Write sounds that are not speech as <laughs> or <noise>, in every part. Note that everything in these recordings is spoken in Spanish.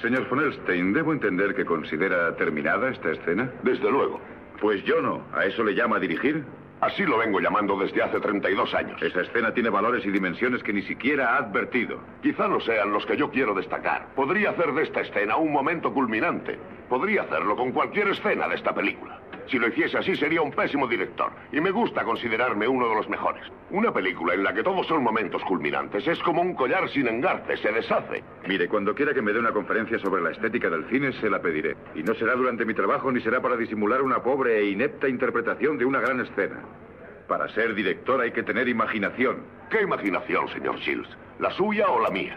Señor von Elstein, ¿debo entender que considera terminada esta escena? Desde luego. Pues yo no. ¿A eso le llama dirigir? Así lo vengo llamando desde hace 32 años. Esa escena tiene valores y dimensiones que ni siquiera ha advertido. Quizá no sean los que yo quiero destacar. Podría hacer de esta escena un momento culminante. Podría hacerlo con cualquier escena de esta película. Si lo hiciese así sería un pésimo director. Y me gusta considerarme uno de los mejores. Una película en la que todos son momentos culminantes es como un collar sin engarte, se deshace. Mire, cuando quiera que me dé una conferencia sobre la estética del cine, se la pediré. Y no será durante mi trabajo ni será para disimular una pobre e inepta interpretación de una gran escena. Para ser director hay que tener imaginación. ¿Qué imaginación, señor Shields? ¿La suya o la mía?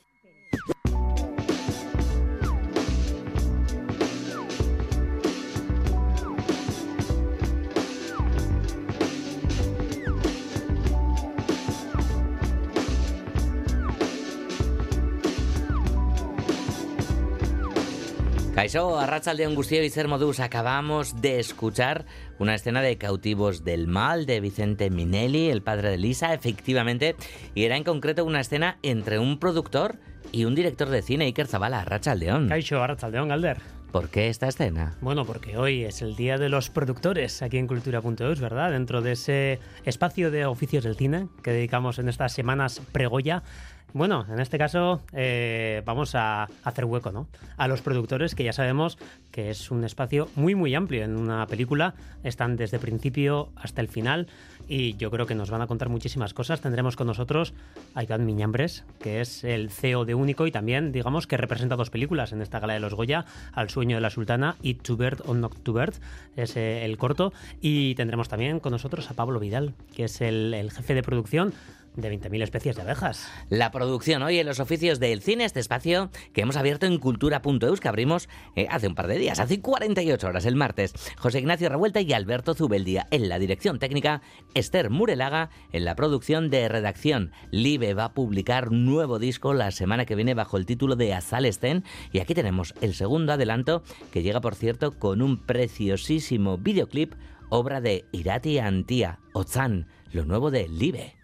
Caixo, Arrachaldeón Gustío y Ser Modus, acabamos de escuchar una escena de Cautivos del Mal de Vicente Minelli, el padre de Lisa, efectivamente, y era en concreto una escena entre un productor y un director de cine, Iker Zabala, Arrachaldeón. Caixo, Arrachaldeón, Galder. ¿Por qué esta escena? Bueno, porque hoy es el Día de los Productores aquí en Cultura.eus, ¿verdad? Dentro de ese espacio de oficios del cine que dedicamos en estas semanas pregoya bueno, en este caso eh, vamos a hacer hueco, ¿no? A los productores, que ya sabemos que es un espacio muy, muy amplio en una película. Están desde principio hasta el final y yo creo que nos van a contar muchísimas cosas. Tendremos con nosotros a Iván Miñambres, que es el CEO de Único y también, digamos, que representa dos películas en esta gala de los Goya, Al sueño de la sultana y To Bird or Not to Bird, es eh, el corto. Y tendremos también con nosotros a Pablo Vidal, que es el jefe de producción de 20.000 especies de abejas. La producción hoy en los oficios del cine, este espacio que hemos abierto en cultura.eus, que abrimos eh, hace un par de días, hace 48 horas, el martes. José Ignacio Revuelta y Alberto Zubeldía en la dirección técnica, Esther Murelaga en la producción de redacción. Live va a publicar nuevo disco la semana que viene bajo el título de Azalesten y aquí tenemos el segundo adelanto que llega, por cierto, con un preciosísimo videoclip, obra de Irati Antía, Ozan, lo nuevo de Live.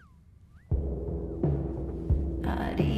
Adios.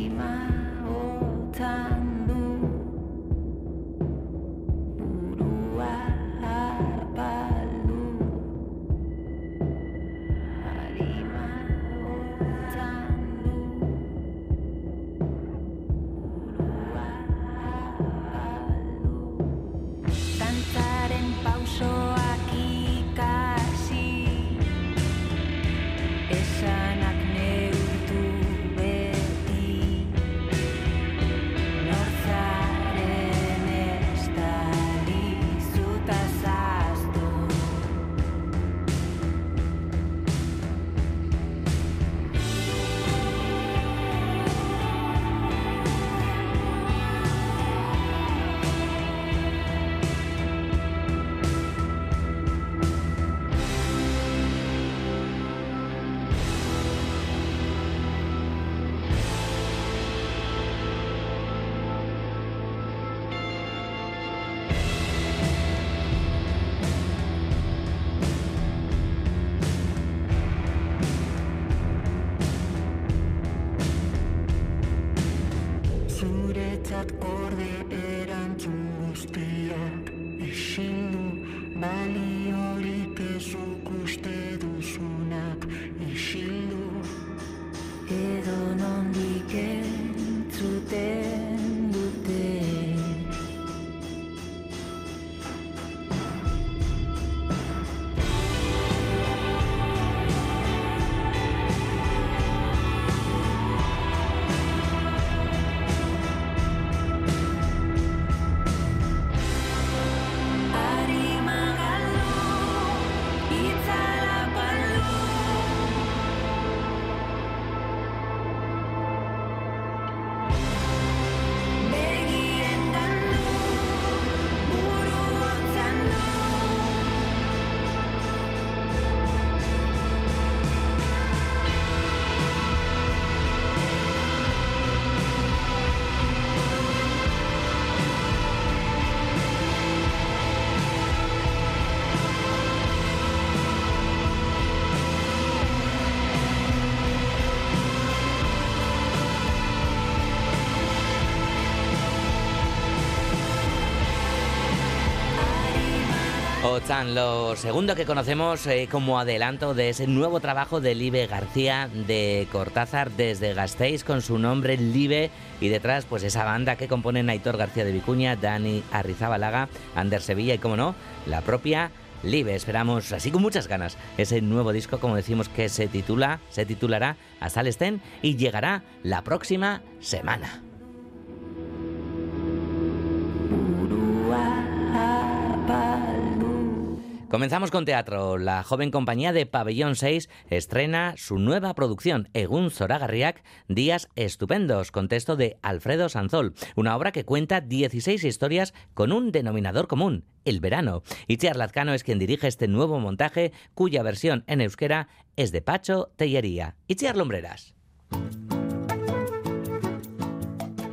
Ozan, lo segundo que conocemos eh, como adelanto de ese nuevo trabajo de Libe García de Cortázar desde Gasteiz con su nombre Libe y detrás pues esa banda que componen Aitor García de Vicuña, Dani Arrizabalaga, Ander Sevilla y como no, la propia Live. Esperamos así con muchas ganas ese nuevo disco, como decimos, que se titula, se titulará Hasta el Estén y llegará la próxima semana. Comenzamos con teatro. La joven compañía de Pabellón 6 estrena su nueva producción, Egun Zoragarriak, Días Estupendos, con texto de Alfredo Sanzol, una obra que cuenta 16 historias con un denominador común, el verano. Itziar Lazcano es quien dirige este nuevo montaje, cuya versión en euskera es de Pacho Tellería. Itziar Lombreras.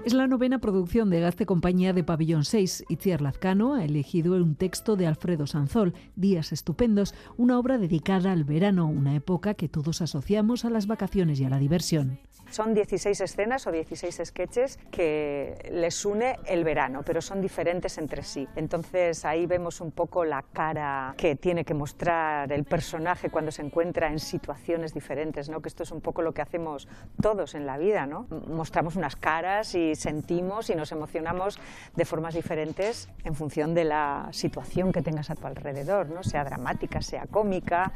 Es la novena producción de Gaste Compañía de Pabellón 6. Itziar Lazcano ha elegido un texto de Alfredo Sanzol, Días Estupendos, una obra dedicada al verano, una época que todos asociamos a las vacaciones y a la diversión. Son 16 escenas o 16 sketches que les une el verano, pero son diferentes entre sí. Entonces ahí vemos un poco la cara que tiene que mostrar el personaje cuando se encuentra en situaciones diferentes, ¿no? que esto es un poco lo que hacemos todos en la vida. ¿no? Mostramos unas caras y sentimos y nos emocionamos de formas diferentes en función de la situación que tengas a tu alrededor, ¿no? sea dramática, sea cómica.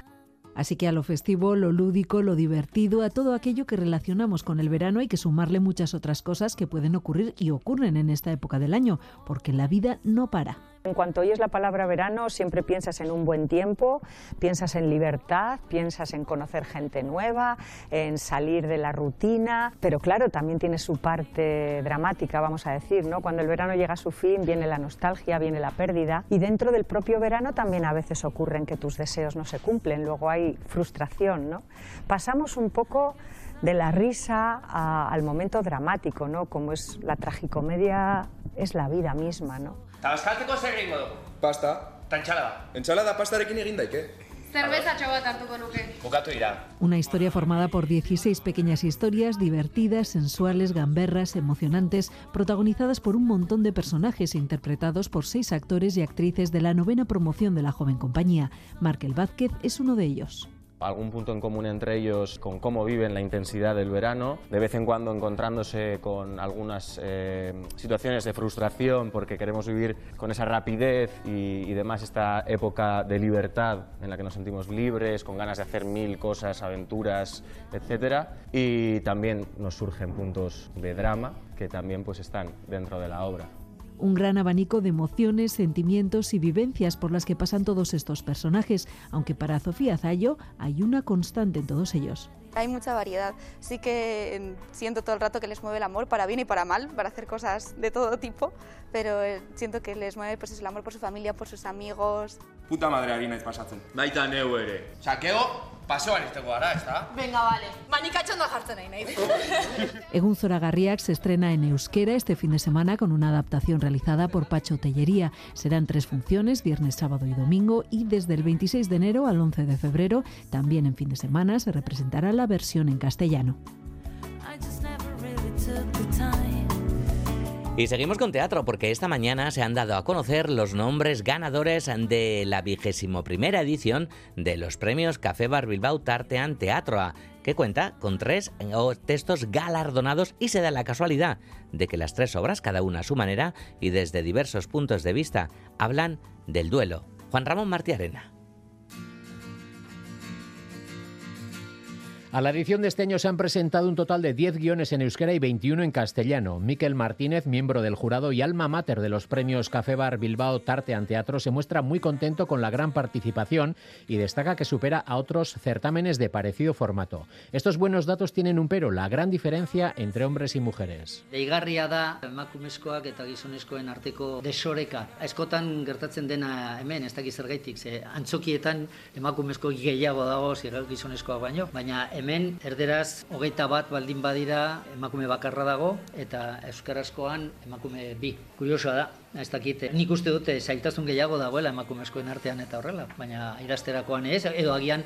Así que a lo festivo, lo lúdico, lo divertido, a todo aquello que relacionamos con el verano hay que sumarle muchas otras cosas que pueden ocurrir y ocurren en esta época del año, porque la vida no para. En cuanto oyes la palabra verano, siempre piensas en un buen tiempo, piensas en libertad, piensas en conocer gente nueva, en salir de la rutina, pero claro, también tiene su parte dramática, vamos a decir, ¿no? Cuando el verano llega a su fin, viene la nostalgia, viene la pérdida, y dentro del propio verano también a veces ocurren que tus deseos no se cumplen, luego hay frustración, ¿no? Pasamos un poco de la risa al momento dramático, ¿no? Como es la tragicomedia, es la vida misma, ¿no? Tabaskaltzeko zer egingo dugu? Pasta. Ta entsalada. Entsalada pastarekin egin daike. Zerbezatxo bat hartuko nuke. Bukatu dira. Una historia formada por 16 pequeñas historias divertidas, sensuales, gamberras, emocionantes, protagonizadas por un montón de personajes interpretados por seis actores y actrices de la novena promoción de la joven compañía. Markel Vázquez es uno de ellos algún punto en común entre ellos con cómo viven la intensidad del verano, de vez en cuando encontrándose con algunas eh, situaciones de frustración porque queremos vivir con esa rapidez y, y, demás esta época de libertad en la que nos sentimos libres, con ganas de hacer mil cosas, aventuras, etc. Y también nos surgen puntos de drama que también pues están dentro de la obra un gran abanico de emociones, sentimientos y vivencias por las que pasan todos estos personajes, aunque para Sofía Zayo hay una constante en todos ellos. Hay mucha variedad. Sí que em, siento todo el rato que les mueve el amor, para bien y para mal, para hacer cosas de todo tipo, pero eh, siento que les mueve pues, el amor por su familia, por sus amigos. Puta madre ari naiz pasatzen. Baita neu ere. Sakeo, pasoan izteko gara, ezta? Venga, vale. Manikatxondo jartzen nahi naiz. <laughs> Egun Zoragarriak se estrena en euskera este fin de semana con una adaptación realizada por Pacho Tellería. Serán tres funciones, viernes, sábado y domingo, y desde el 26 de enero al 11 de febrero, también en fin de semana, se representará la versión en castellano. Y seguimos con teatro porque esta mañana se han dado a conocer los nombres ganadores de la vigésimo primera edición de los premios Café Bar Bilbao Tartean Teatro, que cuenta con tres textos galardonados y se da la casualidad de que las tres obras, cada una a su manera y desde diversos puntos de vista, hablan del duelo. Juan Ramón Martí Arena. A la edición de este año se han presentado un total de 10 guiones en euskera y 21 en castellano. Miquel Martínez, miembro del jurado y alma mater de los premios Café Bar Bilbao Tartean Teatro, se muestra muy contento con la gran participación y destaca que supera a otros certámenes de parecido formato. Estos buenos datos tienen un pero, la gran diferencia entre hombres y mujeres. Deigarria da emakumezkoak eta gizonezkoen arteko desoreka. Askotan gertatzen dena hemen, ez dakiz zergaitik, ze antzokietan emakumezko gehiago dago gizonezkoak baino, baina hemen erderaz hogeita bat baldin badira emakume bakarra dago eta euskarazkoan emakume bi. Kuriosoa da, ez dakit, nik uste dute zailtasun gehiago dagoela emakumezkoen artean eta horrela, baina irasterakoan ez, edo agian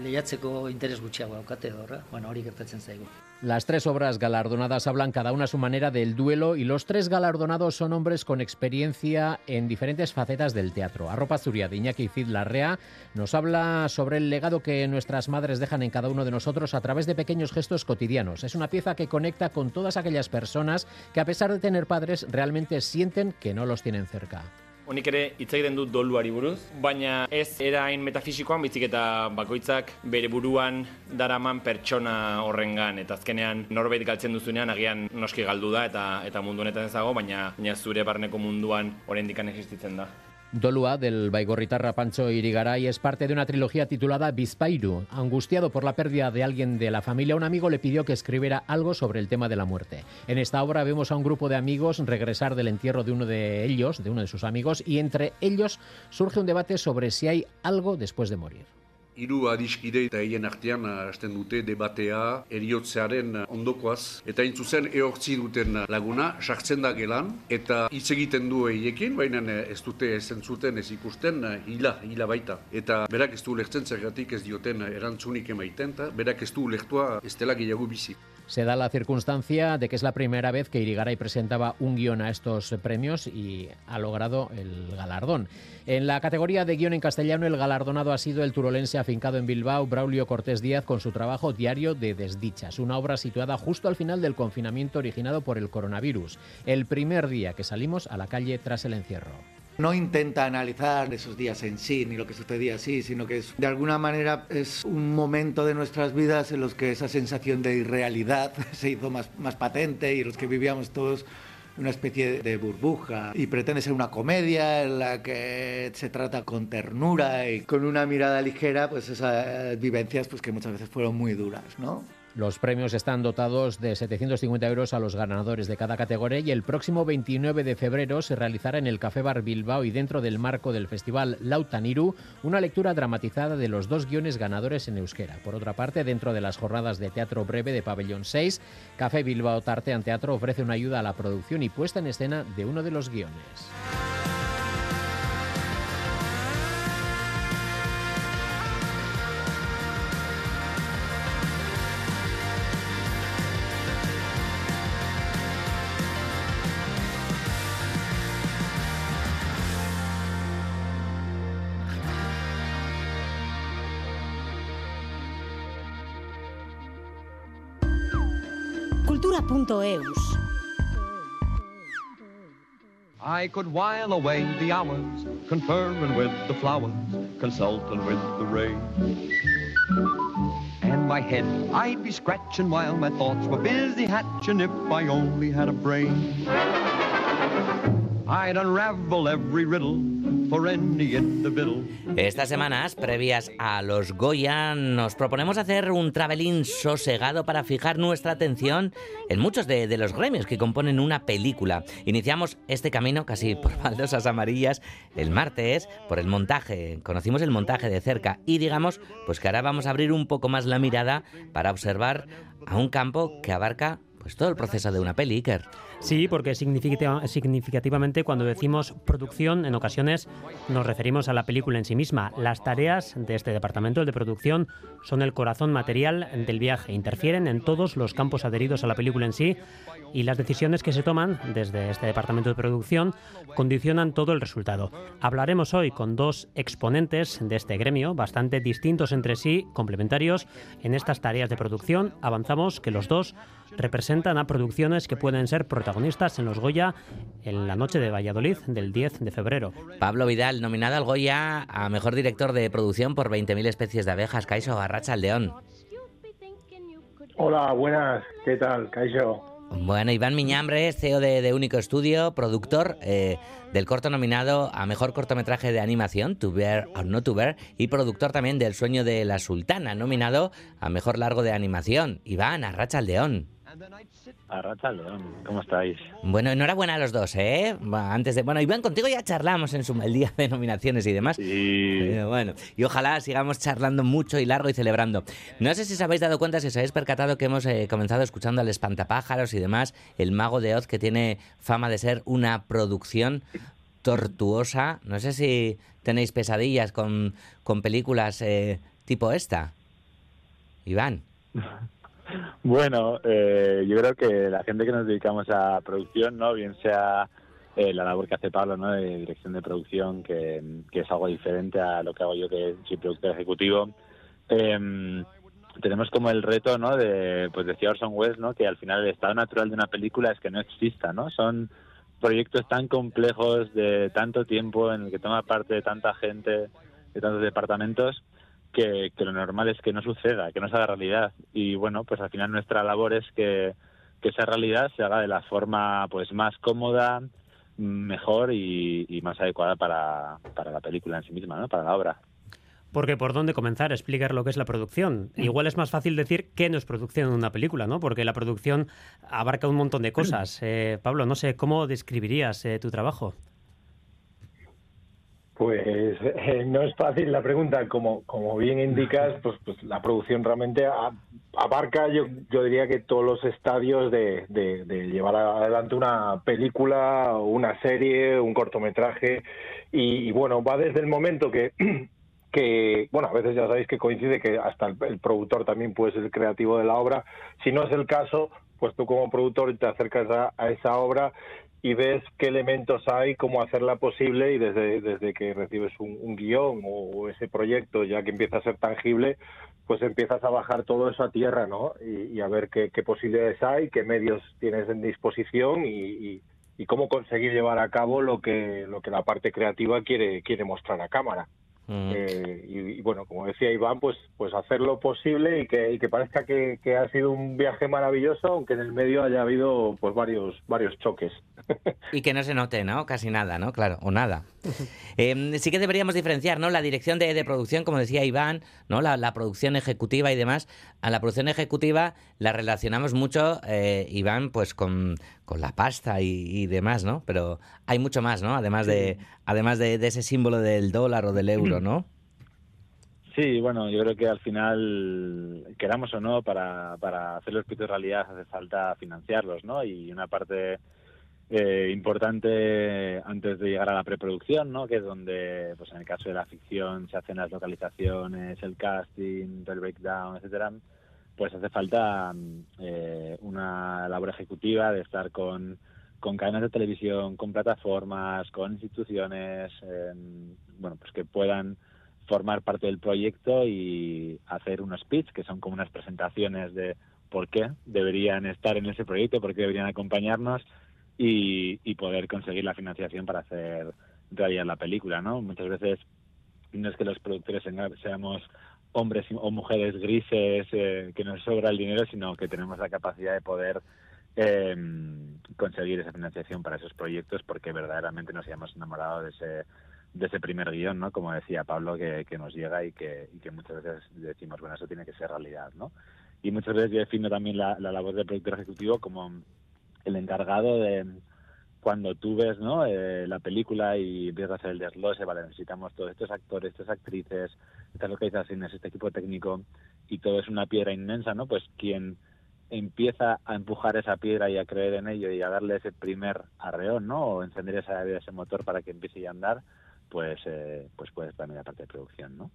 Lehiatzeko interes gutxiago daukate horra, bueno, hori gertatzen zaigu. Las tres obras galardonadas hablan cada una a su manera del duelo y los tres galardonados son hombres con experiencia en diferentes facetas del teatro. Arropa Zuria de Iñaki Cid Larrea nos habla sobre el legado que nuestras madres dejan en cada uno de nosotros a través de pequeños gestos cotidianos. Es una pieza que conecta con todas aquellas personas que a pesar de tener padres realmente sienten que no los tienen cerca. Honik ere hitz egiten dut doluari buruz, baina ez erain metafisikoan bizik eta bakoitzak bere buruan daraman pertsona horrengan eta azkenean norbait galtzen duzunean agian noski galdu da eta eta mundu honetan ez dago, baina, baina zure barneko munduan oraindik existitzen da. Dolua del Baigorritarra Pancho Irigaray es parte de una trilogía titulada Bispairu. Angustiado por la pérdida de alguien de la familia, un amigo le pidió que escribiera algo sobre el tema de la muerte. En esta obra vemos a un grupo de amigos regresar del entierro de uno de ellos, de uno de sus amigos, y entre ellos surge un debate sobre si hay algo después de morir. Hiru adiskide eta hien artean hasten dute debatea eriotzearen ondokoaz. Eta hain zuzen ehortzi duten laguna, sartzen da gelan, eta hitz egiten du eiekin, baina ez dute ez entzuten ez ikusten hila, hila baita. Eta berak ez du lehtzen zergatik ez dioten erantzunik emaiten, eta berak ez du lehtua ez dela gehiago bizi. Se da la circunstancia de que es la primera vez que Irigaray presentaba un guion a estos premios y ha logrado el galardón. En la categoría de guion en castellano, el galardonado ha sido el turolense afincado en Bilbao, Braulio Cortés Díaz, con su trabajo Diario de Desdichas, una obra situada justo al final del confinamiento originado por el coronavirus, el primer día que salimos a la calle tras el encierro no intenta analizar esos días en sí ni lo que sucedía así, sino que es, de alguna manera es un momento de nuestras vidas en los que esa sensación de irrealidad <laughs> se hizo más, patente y los que vivíamos todos una especie de burbuja y pretende ser una comedia en la que se trata con ternura y con una mirada ligera, pues esas vivencias pues que muchas veces fueron muy duras, ¿no? Los premios están dotados de 750 euros a los ganadores de cada categoría y el próximo 29 de febrero se realizará en el Café Bar Bilbao y dentro del marco del festival Lautaniru una lectura dramatizada de los dos guiones ganadores en euskera. Por otra parte, dentro de las jornadas de teatro breve de Pabellón 6, Café Bilbao Tartean Teatro ofrece una ayuda a la producción y puesta en escena de uno de los guiones. cultura.eus. I could while away the hours, conferring with the flowers, consulting with the rain. And my head I'd be scratching while my thoughts were busy hatching if I only had a brain. I'd unravel every riddle for any individual. Estas semanas, previas a los Goya, nos proponemos hacer un travelín sosegado para fijar nuestra atención en muchos de, los gremios que componen una película. Iniciamos este camino casi por <laughs> baldosas amarillas el martes por el montaje. Conocimos el montaje de cerca y digamos, pues que ahora vamos a abrir un poco más la mirada para observar a un campo que abarca pues todo el proceso de una peli, Iker. Sí, porque significativamente cuando decimos producción, en ocasiones nos referimos a la película en sí misma. Las tareas de este departamento de producción son el corazón material del viaje, interfieren en todos los campos adheridos a la película en sí y las decisiones que se toman desde este departamento de producción condicionan todo el resultado. Hablaremos hoy con dos exponentes de este gremio, bastante distintos entre sí, complementarios en estas tareas de producción. Avanzamos que los dos representan a producciones que pueden ser protagonistas en los Goya en la noche de Valladolid del 10 de febrero. Pablo Vidal, nominado al Goya a Mejor Director de Producción por 20.000 especies de abejas, Caixo Barracha León. Hola, buenas, ¿qué tal, Caixo? Bueno, Iván Miñambre, CEO de, de Único Estudio, productor eh, del corto nominado a Mejor Cortometraje de Animación, To Bear or Not To Bear, y productor también del Sueño de la Sultana, nominado a Mejor Largo de Animación. Iván, Arracha León. ¿Cómo estáis? Bueno, enhorabuena a los dos, ¿eh? Antes de. Bueno, Iván, contigo ya charlamos en su el día de nominaciones y demás. Sí. Pero bueno, y ojalá sigamos charlando mucho y largo y celebrando. No sé si os habéis dado cuenta, si os habéis percatado que hemos eh, comenzado escuchando al Espantapájaros y demás, El Mago de Oz, que tiene fama de ser una producción tortuosa. No sé si tenéis pesadillas con, con películas eh, tipo esta. Iván. <laughs> Bueno, eh, yo creo que la gente que nos dedicamos a producción, ¿no? Bien sea eh, la labor que hace Pablo, ¿no? De dirección de producción, que, es algo diferente a lo que hago yo, que soy productor ejecutivo. em, tenemos como el reto, ¿no? De, pues decía Orson Welles, ¿no? Que al final el estado natural de una película es que no exista, ¿no? Son proyectos tan complejos de tanto tiempo en el que toma parte tanta gente, de tantos departamentos, que, que lo normal es que no suceda, que no se haga realidad. Y bueno, pues al final nuestra labor es que, que esa realidad se haga de la forma pues más cómoda, mejor y, y más adecuada para, para la película en sí misma, ¿no? Para la obra. Porque por dónde comenzar a explicar lo que es la producción. Igual es más fácil decir qué no es producción en una película, ¿no? Porque la producción abarca un montón de cosas. Eh, Pablo, no sé, ¿cómo describirías eh, tu trabajo? Pues eh, no es fácil la pregunta, como, como bien indicas, pues, pues la producción realmente abarca, yo, yo diría que todos los estadios de, de- de llevar adelante una película, una serie, un cortometraje, y, y bueno, va desde el momento que, <clears throat> que, bueno, a veces ya sabéis que coincide que hasta el, productor también puede ser creativo de la obra, si no es el caso, pues tú como productor te acercas a esa obra y ves qué elementos hay, cómo hacerla posible y desde, desde que recibes un, un guion o, ese proyecto ya que empieza a ser tangible, pues empiezas a bajar todo eso a tierra, ¿no? Y, a ver qué, qué posibilidades hay, qué medios tienes en disposición y, y- y cómo conseguir llevar a cabo lo que, lo que la parte creativa quiere, quiere mostrar a cámara. Eh, y, y bueno, como decía Iván, pues, pues hacer lo posible y que, y que parezca que, que ha sido un viaje maravilloso, aunque en el medio haya habido pues varios, varios choques. <laughs> Y que no se note, ¿no? Casi nada, ¿no? Claro, o nada. <laughs> Eh, sí que deberíamos diferenciar, ¿no? La dirección de, de producción, como decía Iván, ¿no? La, la producción ejecutiva y demás. A la producción ejecutiva la relacionamos mucho, eh, Iván, pues con, con la pasta y, y demás, ¿no? Pero hay mucho más, ¿no? Además de, además de, de ese símbolo del dólar o del euro, ¿no? Sí, bueno, yo creo que al final, queramos o no, para, para hacer los proyectos realidad hace falta financiarlos, ¿no? Y una parte eh, importante antes de llegar a la preproducción, ¿no? Que es donde, pues en el caso de la ficción, se hacen las localizaciones, el casting, el breakdown, etcétera. Pues hace falta eh, una labor ejecutiva de estar con, con cadenas de televisión, con plataformas, con instituciones, em, bueno, pues que puedan formar parte del proyecto y hacer unos pitch, que son como unas presentaciones de por qué deberían estar en ese proyecto, por qué deberían acompañarnos y, y poder conseguir la financiación para hacer realidad la película, ¿no? Muchas veces no es que los productores seamos hombres o mujeres grises, eh, que nos sobra el dinero, sino que tenemos la capacidad de poder eh, conseguir esa financiación para esos proyectos porque verdaderamente nos hayamos enamorado de ese de ese primer guion, ¿no? Como decía Pablo, que, que nos llega y que, y que muchas veces decimos, bueno, eso tiene que ser realidad, ¿no? Y muchas veces yo defino también la, la labor del productor ejecutivo como el encargado de cuando tú ves ¿no? Eh, la película y empiezas a hacer el desglose, vale, necesitamos todos estos actores, estas actrices, estas localizaciones, este equipo técnico y todo es una piedra inmensa, ¿no? Pues quien empieza a empujar esa piedra y a creer en ello y a darle ese primer arreón, ¿no? O encender esa, ese motor para que empiece a andar, pues, eh, pues puede también la parte de producción, ¿no?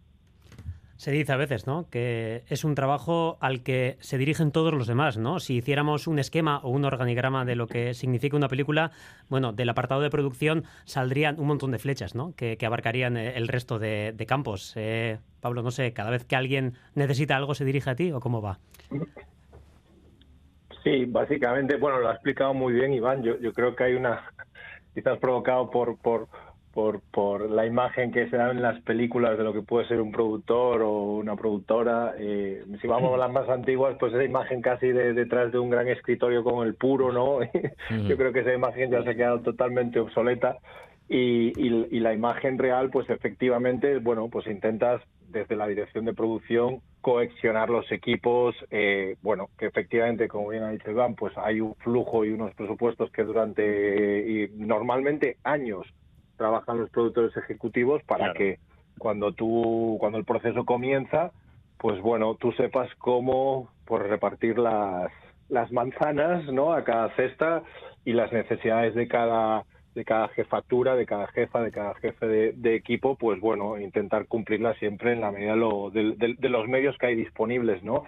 Se dice a veces, ¿no? Que es un trabajo al que se dirigen todos los demás, ¿no? Si hiciéramos un esquema o un organigrama de lo que significa una película, bueno, del apartado de producción saldrían un montón de flechas, ¿no? Que, que abarcarían eh, el resto de, campos. Eh, Pablo, no sé, cada vez que alguien necesita algo, ¿se dirige a ti o cómo va? Sí, básicamente, bueno, lo ha explicado muy bien Iván. Yo, yo creo que hay una, quizás provocado por, por, por, por la imagen que se da en las películas de lo que puede ser un productor o una productora. Eh, si vamos a las más antiguas, pues esa imagen casi de, detrás de un gran escritorio con el puro, ¿no? <laughs> Yo creo que esa imagen ya se ha quedado totalmente obsoleta. Y, y, y la imagen real, pues efectivamente, bueno, pues intentas desde la dirección de producción coexionar los equipos, eh, bueno, que efectivamente, como bien ha dicho Iván, pues hay un flujo y unos presupuestos que durante y normalmente años trabajan los productores ejecutivos para que cuando tú, cuando el proceso comienza, pues bueno, tú sepas cómo pues, repartir las, las manzanas, ¿no? A cada cesta y las necesidades de cada de cada jefatura, de cada jefa, de cada jefe de, de equipo, pues bueno, intentar cumplirla siempre en la medida de, lo- de- de- de los medios que hay disponibles, ¿no?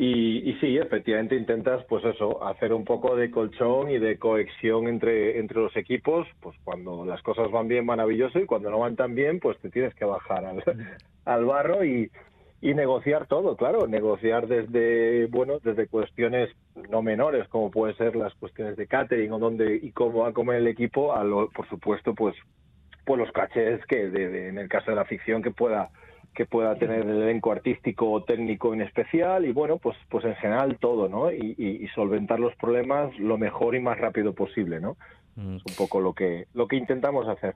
Y, y sí, efectivamente intentas, pues eso, hacer un poco de colchón y de cohesión entre, entre los equipos, pues cuando las cosas van bien, maravilloso, y cuando no van tan bien, pues te tienes que bajar al, <laughs> al barro y, y negociar todo, claro, negociar desde, bueno, desde cuestiones no menores, como pueden ser las cuestiones de catering o dónde y cómo va a comer el equipo, a lo, por supuesto, pues, pues los cachés que de- en el caso de la ficción que pueda que pueda tener el elenco artístico o técnico en especial y bueno pues pues en general todo no y, y- y solventar los problemas lo mejor y más rápido posible no es un poco lo que lo que intentamos hacer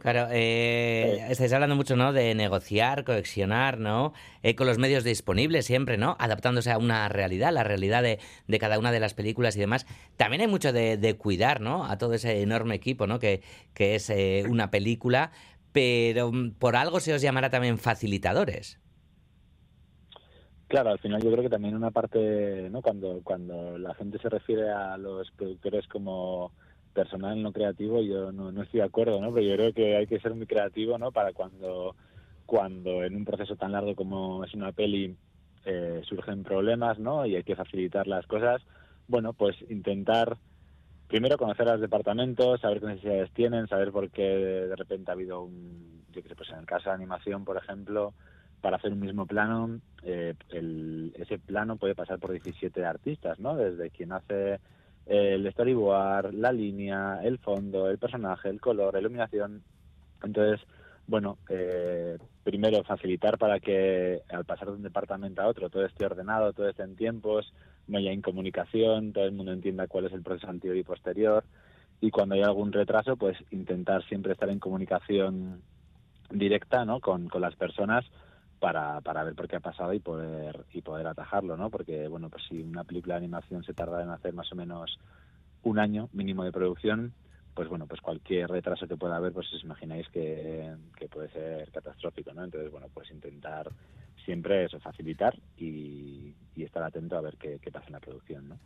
Claro, eh, estáis hablando mucho, ¿no? De negociar, coexionar, ¿no? Eh, con los medios disponibles siempre, ¿no? Adaptándose a una realidad, la realidad de, de cada una de las películas y demás. También hay mucho de, de cuidar, ¿no? A todo ese enorme equipo, ¿no? Que, que es eh, una película, pero mm, por algo se os llamará también facilitadores. Claro, al final yo creo que también una parte, ¿no? Cuando, cuando la gente se refiere a los productores como personal no creativo, yo no, no estoy de acuerdo, ¿no? Pero yo creo que hay que ser muy creativo, ¿no? Para cuando, cuando en un proceso tan largo como es una peli eh, surgen problemas, ¿no? Y hay que facilitar las cosas. Bueno, pues intentar primero conocer a los departamentos, saber qué necesidades tienen, saber por qué de repente ha habido un, yo qué sé, pues en el caso de animación, por ejemplo, para hacer un mismo plano, eh, el- ese plano puede pasar por 17 artistas, ¿no? Desde quien hace el storyboard, la línea, el fondo, el personaje, el color, la iluminación. Entonces, bueno, eh, primero facilitar para que al pasar de un departamento a otro todo esté ordenado, todo esté en tiempos, no haya incomunicación, todo el mundo entienda cuál es el proceso anterior y posterior. Y cuando hay algún retraso, pues intentar siempre estar en comunicación directa ¿no? con, con las personas para, para ver por qué ha pasado y poder y poder atajarlo, ¿no? Porque bueno, pues si una película de animación se tarda en hacer más o menos un año mínimo de producción, pues bueno, pues cualquier retraso que pueda haber, pues os imagináis que, que puede ser catastrófico, ¿no? Entonces, bueno, pues intentar siempre eso, facilitar y, estar atento a ver qué, qué pasa en la producción, ¿no?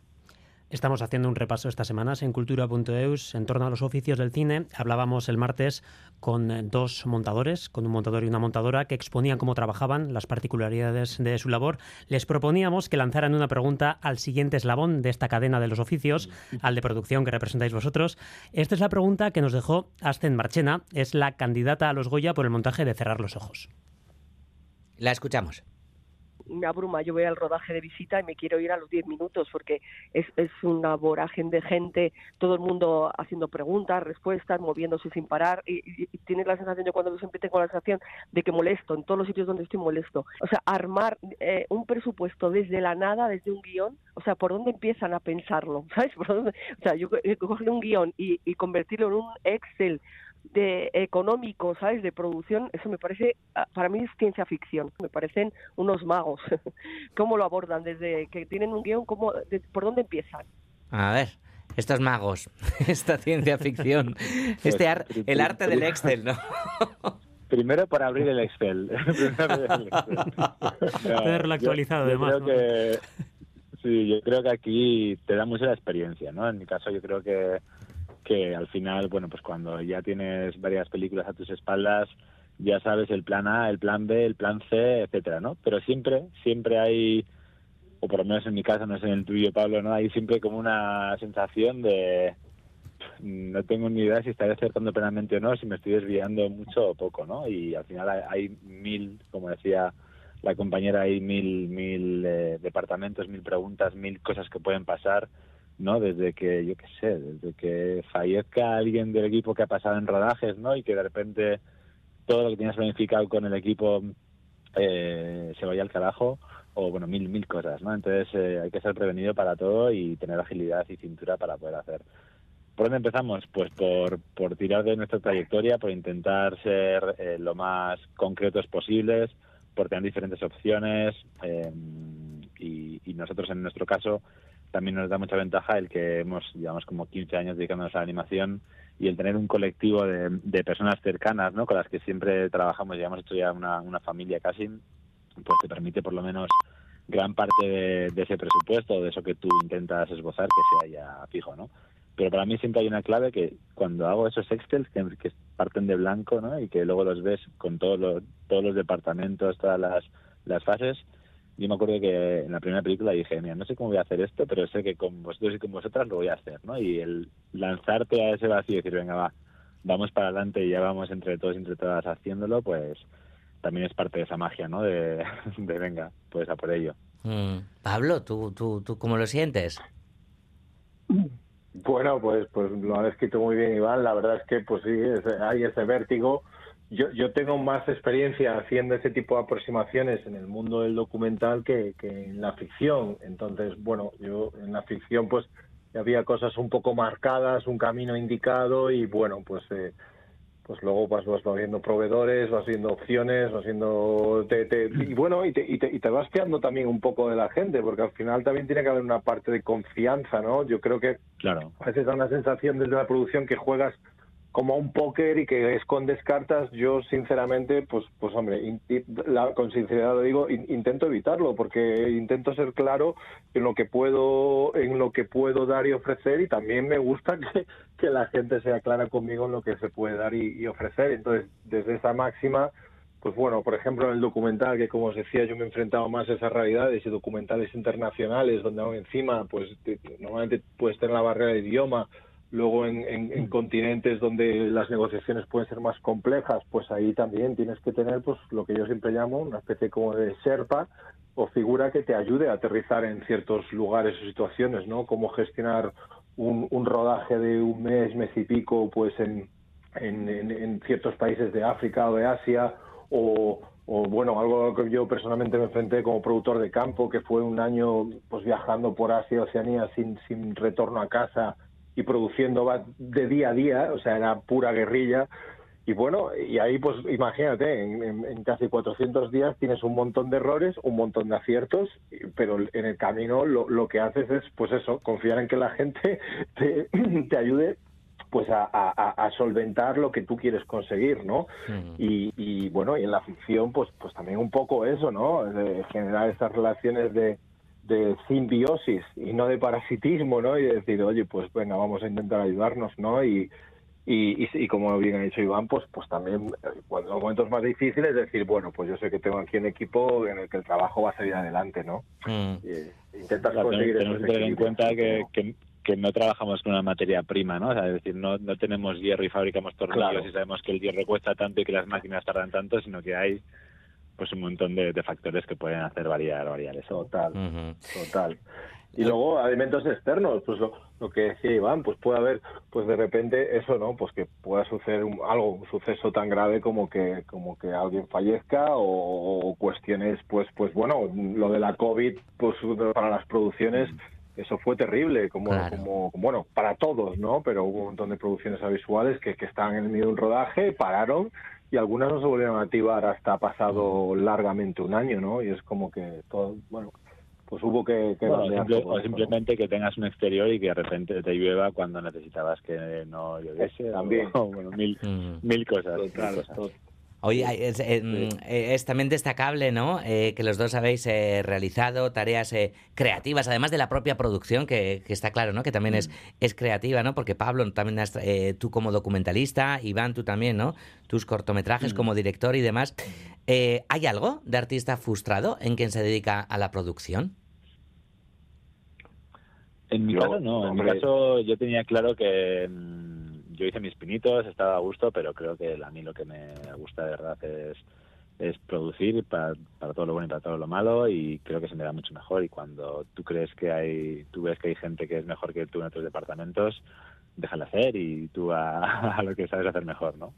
Estamos haciendo un repaso estas semanas en cultura.eus en torno a los oficios del cine. Hablábamos el martes con dos montadores, con un montador y una montadora, que exponían cómo trabajaban, las particularidades de su labor. Les proponíamos que lanzaran una pregunta al siguiente eslabón de esta cadena de los oficios, al de producción que representáis vosotros. Esta es la pregunta que nos dejó Asten Marchena, es la candidata a los Goya por el montaje de Cerrar los Ojos. La escuchamos. me abruma. Yo voy al rodaje de visita y me quiero ir a los 10 minutos porque es, es una vorágine de gente, todo el mundo haciendo preguntas, respuestas, moviéndose sin parar. Y, y- y tienes la sensación, yo cuando siempre tengo la sensación de que molesto, en todos los sitios donde estoy molesto. O sea, armar eh, un presupuesto desde la nada, desde un guion, o sea, ¿por dónde empiezan a pensarlo? <laughs> ¿Sabes? ¿Por dónde? O sea, yo eh, coger un guion y, y convertirlo en un Excel de económico, ¿sabes? De producción, eso me parece, ah, para mí es ciencia ficción, me parecen unos magos. <laughs> ¿Cómo lo abordan? Desde que tienen un guion, ¿cómo, de- ¿por dónde empiezan? A ver, estos magos, <laughs> esta ciencia ficción, este ar- el arte del Excel, ¿no? <laughs> Primero para abrir el Excel. Primero abrir el Excel. No, Tenerlo actualizado, además, creo que- sí, yo creo que aquí te da mucho la experiencia, ¿no? En mi caso yo creo que, que al final, bueno, pues cuando ya tienes varias películas a tus espaldas, ya sabes el plan A, el plan B, el plan C, etcétera, ¿no? Pero siempre, siempre hay, o por lo menos en mi caso, no sé en el tuyo, Pablo, ¿no? Hay siempre como una sensación de no tengo ni idea si estaré acertando plenamente o no, si me estoy desviando mucho o poco, ¿no? Y al final hay, hay mil, como decía la compañera, hay mil, mil eh, departamentos, mil preguntas, mil cosas que pueden pasar, ¿no? Desde que, yo qué sé, desde que fallezca alguien del equipo que ha pasado en rodajes, ¿no? Y que de repente todo lo que tienes planificado con el equipo eh, se vaya al carajo, o bueno, mil, mil cosas, ¿no? Entonces eh, hay que ser prevenido para todo y tener agilidad y cintura para poder hacer. ¿Por dónde empezamos? Pues por, por tirar de nuestra trayectoria, por intentar ser eh, lo más concretos posibles, por tener diferentes opciones y, y nosotros en nuestro caso también nos da mucha ventaja el que hemos, llevamos como 15 años dedicándonos a la animación y el tener un colectivo de, personas cercanas, ¿no? Con las que siempre trabajamos, ya hemos hecho ya una, una familia casi, pues te permite por lo menos gran parte de, de ese presupuesto, de eso que tú intentas esbozar, que sea ya fijo, ¿no? pero para mí siempre hay una clave que cuando hago esos Excel que, que parten de blanco, ¿no? Y que luego los ves con todos los, todos los departamentos, todas las, las fases, yo me acuerdo que en la primera película dije, mira, no sé cómo voy a hacer esto, pero sé que con vosotros y con vosotras lo voy a hacer, ¿no? Y el lanzarte a ese vacío y decir, venga, va, vamos para adelante y ya vamos entre todos y entre todas haciéndolo, pues también es parte de esa magia, ¿no? De, <laughs> de venga, pues a por ello. Mm. Pablo, ¿tú, tú, ¿tú cómo lo sientes? Bueno, pues, pues lo han escrito muy bien, Iván. La verdad es que, pues sí, es- hay ese vértigo. Yo, yo tengo más experiencia haciendo ese tipo de aproximaciones en el mundo del documental que, que en la ficción. Entonces, bueno, yo en la ficción, pues había cosas un poco marcadas, un camino indicado y, bueno, pues eh, pues luego vas, vas, vas viendo proveedores, vas viendo opciones, vas viendo... te- te- y bueno, y te, y, te, y te vas fiando también un poco de la gente, porque al final también tiene que haber una parte de confianza, ¿no? Yo creo que Claro. a veces da una sensación desde la producción que juegas como un póker y que escondes cartas, yo sinceramente, pues, pues hombre, con sinceridad lo digo, in- intento evitarlo porque intento ser claro en lo que puedo, en lo que puedo dar y ofrecer y también me gusta <laughs> que, que la gente sea clara conmigo en lo que se puede dar y, y ofrecer. Entonces, desde esa máxima, pues bueno, por ejemplo, en el documental, que como os decía, yo me he enfrentado más a esas realidades y documentales internacionales, donde aún encima, pues te- normalmente puedes tener la barrera de idioma, luego en, en- en continentes donde las negociaciones pueden ser más complejas, pues ahí también tienes que tener, pues lo que yo siempre llamo una especie como de Sherpa o figura que te ayude a aterrizar en ciertos lugares o situaciones, ¿no? Cómo gestionar un, rodaje de un mes, mes y pico, pues en, en, en- ciertos países de África o de Asia, o, bueno, algo que yo personalmente me enfrenté como productor de campo, que fue un año pues viajando por Asia Oceanía sin, sin retorno a casa y produciendo de día a día, o sea, era pura guerrilla. Y bueno, y ahí pues imagínate, en, en- en casi 400 días tienes un montón de errores, un montón de aciertos, pero en el camino lo, lo que haces es, pues eso, confiar en que la gente <laughs> te, te ayude pues a, a- solventar lo que tú quieres conseguir, ¿no? Y, y, bueno, y en la ficción, pues, pues también un poco eso, ¿no? De generar esas relaciones de, de simbiosis y no de parasitismo, ¿no? Y decir, oye, pues venga, vamos a intentar ayudarnos, ¿no? Y, y, y, y como bien ha dicho Iván, pues, pues también eh, cuando los momentos más difíciles decir, bueno, pues yo sé que tengo aquí un equipo en el que el trabajo va a salir adelante, ¿no? Y intentas Claro, conseguir tenemos que tener en cuenta que, que, que no trabajamos con una materia prima, ¿no? O sea, es decir, no, no tenemos hierro y fabricamos tornillos Claro. y sabemos que el hierro cuesta tanto y que las máquinas tardan tanto, sino que hay pues un montón de, de factores que pueden hacer variar, variar eso. Total, total. Y luego elementos externos, pues lo, lo que decía Iván, pues puede haber, pues de repente eso, ¿no? Pues que pueda suceder un- algo, un suceso tan grave como que, como que alguien fallezca o, o cuestiones, pues, pues bueno, lo de la COVID, pues para las producciones, eso fue terrible, como, Claro. como, bueno, para todos, ¿no? Pero hubo un montón de producciones audiovisuales que, que estaban en el medio de un rodaje, pararon y algunas no se volvieron a activar hasta pasado largamente un año, ¿no? Y es como que todo, bueno, pues hubo que, que Bueno, bandear simple- todo o simplemente que tengas un exterior y que de repente te llueva cuando necesitabas que no lloviese. También. o, <laughs> bueno, mil, mil cosas. mil cosas. Oye, es, eh, mm, eh, es también destacable, ¿no? Eh, que los dos habéis eh, realizado tareas eh, creativas, además de la propia producción, que, que está claro, ¿no? Que también es, es creativa, ¿no? Porque Pablo, también has, eh, tú como documentalista, Iván, tú también, ¿no? Tus cortometrajes Mm. como director y demás. Eh, ¿Hay algo de artista frustrado en quien se dedica a la producción? En mi Yo, caso no, en mi caso yo tenía claro que mm, yo hice mis pinitos, estaba a gusto, pero creo que a mí lo que me gusta de verdad es, es producir para, para todo lo bueno y para todo lo malo y creo que se me da mucho mejor y cuando tú crees que hay, tú ves que hay gente que es mejor que tú en otros departamentos, déjala hacer y tú a, <laughs> a lo que sabes hacer mejor, ¿no?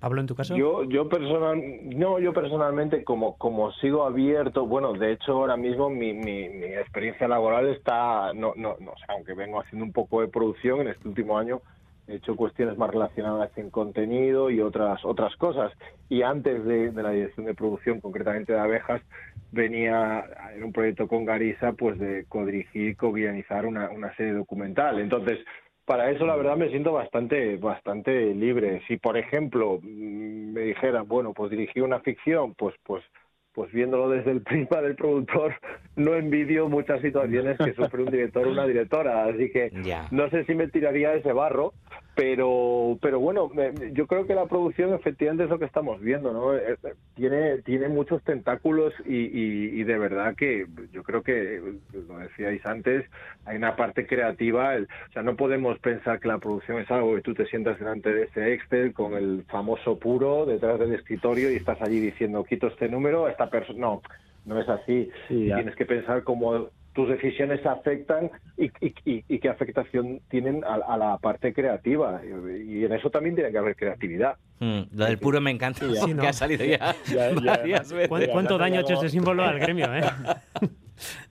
Pablo, en tu caso. Yo, yo personal, no, yo personalmente como, como sigo abierto, bueno, de hecho ahora mismo mi, mi, mi experiencia laboral está, no, no, no, o sea, aunque vengo haciendo un poco de producción en este último año, he hecho cuestiones más relacionadas en contenido y otras otras cosas. Y antes de, de la dirección de producción, concretamente de abejas, venía en un proyecto con Garisa, pues de codirigir, co-guionizar una, una serie documental. Entonces, para eso la verdad me siento bastante bastante libre. Si por ejemplo mm, me dijeran, bueno, pues dirigir una ficción, pues pues pues viéndolo desde el prisma del productor, no envidio muchas situaciones que sufre un director o una directora. Así que no sé si me tiraría ese barro, pero pero bueno, yo creo que la producción efectivamente es lo que estamos viendo, ¿no? Eh, eh, tiene, tiene muchos tentáculos y, de verdad que yo creo que, lo decíais antes, hay una parte creativa, o sea, no podemos pensar que la producción es algo que tú te sientas delante de ese Excel con el famoso puro detrás del escritorio y estás allí diciendo, quito este número, esta persona. No, no es así. Tienes que pensar cómo tus decisiones afectan y, qué afectación tienen a, la parte creativa. Y en eso también tiene que haber creatividad. Mm, lo del puro me encanta, que ha salido ya, ¿Cuánto daño ha hecho ese símbolo al gremio? Eh?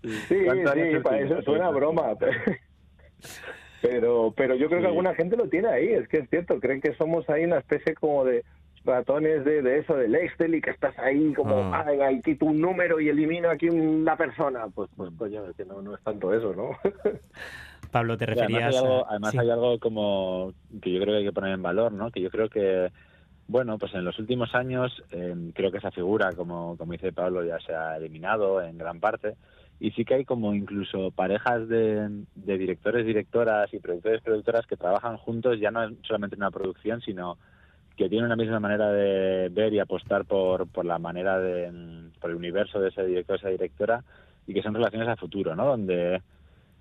sí, <laughs> sí, para eso suena broma. <laughs> Pero, pero yo creo que alguna gente lo tiene ahí, es que es cierto, creen que somos ahí una especie como de ratones de, de eso, del Excel y que estás ahí como, ah. ahí quito un número y elimino aquí una persona. Pues, pues coño, es que no, no es tanto eso, ¿no? <laughs> Pablo, te referías. además, hay, algo, como que yo creo que hay que poner en valor, ¿no? Que yo creo que, bueno, pues en los últimos años em, creo que esa figura, como, como dice Pablo, ya se ha eliminado en gran parte. Y sí que hay como incluso parejas de, de directores, directoras y productores, productoras que trabajan juntos ya no solamente en una producción, sino que tiene una misma manera de ver y apostar por, por la manera de, por el universo de ese director, esa directora, y que son relaciones a futuro, ¿no? Donde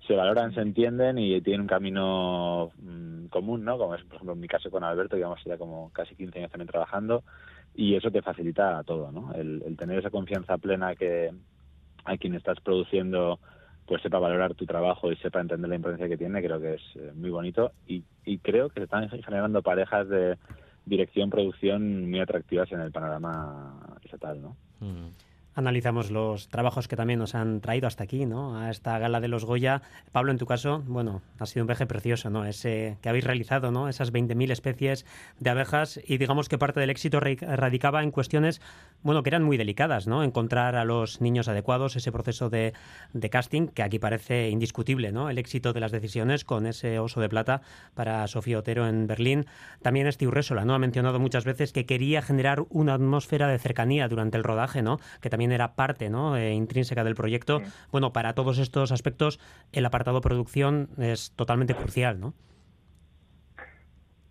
se valoran, se entienden y tienen un camino mm, común, ¿no? Como es, por ejemplo, en mi caso con Alberto, digamos, ya como casi 15 años también trabajando, y eso te facilita todo, ¿no? El, tener esa confianza plena que a quien estás produciendo pues sepa valorar tu trabajo y sepa entender la importancia que tiene, creo que es eh, muy bonito y, y creo que se están generando parejas de dirección, producción muy atractivas en el panorama estatal, ¿no? Mm analizamos los trabajos que también nos han traído hasta aquí, ¿no? A esta gala de los Goya. Pablo, en tu caso, bueno, ha sido un viaje precioso, ¿no? Ese que habéis realizado, ¿no? Esas 20.000 especies de abejas y digamos que parte del éxito radicaba en cuestiones, bueno, que eran muy delicadas, ¿no? Encontrar a los niños adecuados, ese proceso de, casting que aquí parece indiscutible, ¿no? El éxito de las decisiones con ese oso de plata para Sofía Otero en Berlín. También Steve Resola, ¿no? Ha mencionado muchas veces que quería generar una atmósfera de cercanía durante el rodaje, ¿no? Que también era parte ¿no? Eh, intrínseca del proyecto. Bueno, para todos estos aspectos, el apartado producción es totalmente crucial, ¿no?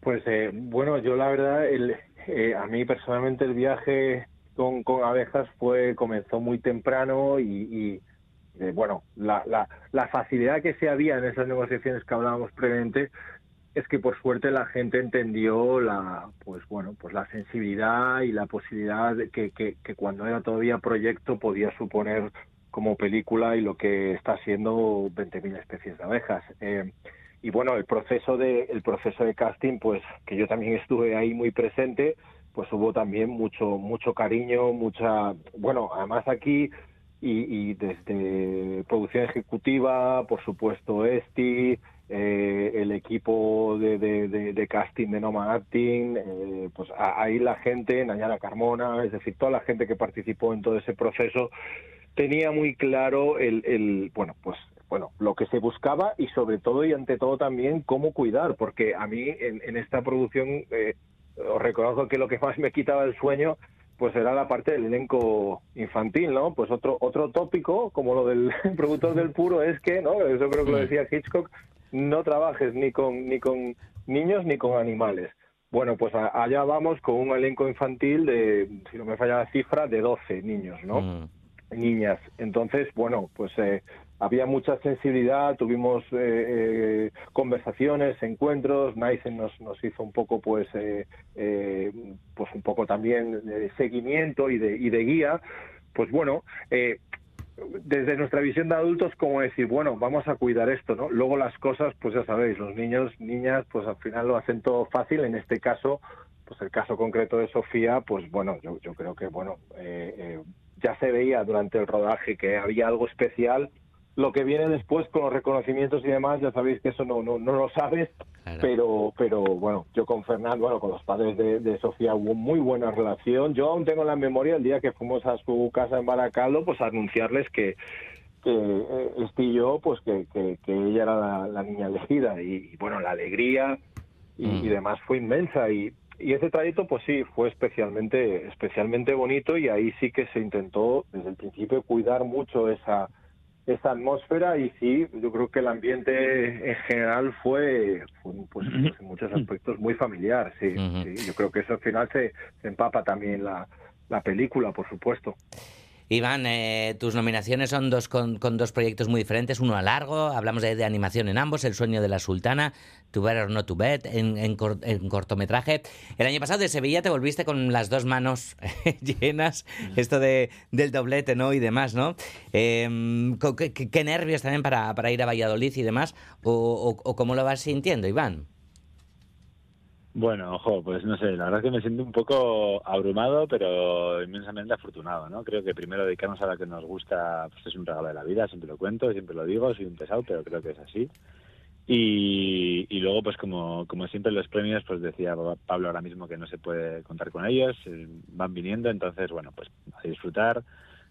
Pues eh, bueno, yo la verdad, el, eh, a mí personalmente el viaje con, con, abejas fue comenzó muy temprano y, bueno, la, la, la, facilidad que se había en esas negociaciones que hablábamos previamente es que por suerte la gente entendió la pues bueno pues la sensibilidad y la posibilidad que, que, cuando era todavía proyecto podía suponer como película y lo que está siendo 20.000 especies de abejas. Eh, y bueno el proceso de el proceso de casting pues que yo también estuve ahí muy presente pues hubo también mucho mucho cariño mucha bueno además aquí y, y desde producción ejecutiva por supuesto Esti eh, el equipo de, de, casting de Noma Acting, eh, pues ahí la gente, Nayara Carmona, es decir, toda la gente que participó en todo ese proceso tenía muy claro el, el bueno, pues bueno, lo que se buscaba y sobre todo y ante todo también cómo cuidar, porque a mí en, esta producción eh, os reconozco que lo que más me quitaba el sueño pues era la parte del elenco infantil, ¿no? Pues otro otro tópico, como lo del <laughs> productor del puro, es que, ¿no? Eso creo que lo decía Hitchcock, no trabajes ni con, ni con niños ni con animales. Bueno, pues allá vamos con un elenco infantil de, si no me falla la cifra, de 12 niños, ¿no? Mm. Niñas. Entonces, bueno, pues eh, había mucha sensibilidad, tuvimos eh, eh, conversaciones, encuentros, Naisen nos, nos hizo un poco, pues, pues un poco también de seguimiento y de, y de guía. Pues bueno, desde nuestra visión de adultos, como decir, bueno, vamos a cuidar esto, ¿no? Luego las cosas, pues ya sabéis, los niños, niñas, pues al final lo hacen todo fácil. En este caso, pues el caso concreto de Sofía, pues bueno, yo, yo creo que, bueno, eh, eh, ya se veía durante el rodaje que había algo especial lo que viene después con los reconocimientos y demás, ya sabéis que eso no, no, no lo sabes, pero, pero bueno, yo con Fernando, bueno, con los padres de, Sofía hubo muy buena relación. Yo aún tengo la memoria el día que fuimos a su casa en Baracaldo, pues a anunciarles que, que eh, este y yo, pues que, que, ella era la, niña elegida y, bueno, la alegría y, mm. y, demás fue inmensa y, y ese trayecto, pues sí, fue especialmente, especialmente bonito y ahí sí que se intentó desde el principio cuidar mucho esa, esa atmósfera y sí, yo creo que el ambiente en general fue, fue, pues, pues, en muchos aspectos muy familiar, sí, sí. Yo creo que eso al final se, se empapa también la, la película, por supuesto. Iván, eh, tus nominaciones son dos con, con, dos proyectos muy diferentes, uno a largo, hablamos de, de, animación en ambos, El sueño de la sultana, To Better or Not to Bet, en, en, cor, en, cortometraje. El año pasado de Sevilla te volviste con las dos manos <laughs> llenas, esto de, del doblete ¿no? y demás, ¿no? Eh, ¿qué, qué, nervios también para, para, ir a Valladolid y demás? ¿O, o, o cómo lo vas sintiendo, Iván? Bueno, ojo, pues no sé, la verdad es que me siento un poco abrumado, pero inmensamente afortunado, ¿no? Creo que primero dedicarnos a la que nos gusta pues es un regalo de la vida, siempre lo cuento, siempre lo digo, soy un pesado, pero creo que es así. Y, y luego, pues como, como siempre los premios, pues decía Pablo ahora mismo que no se puede contar con ellos, eh, van viniendo, entonces, bueno, pues a disfrutar,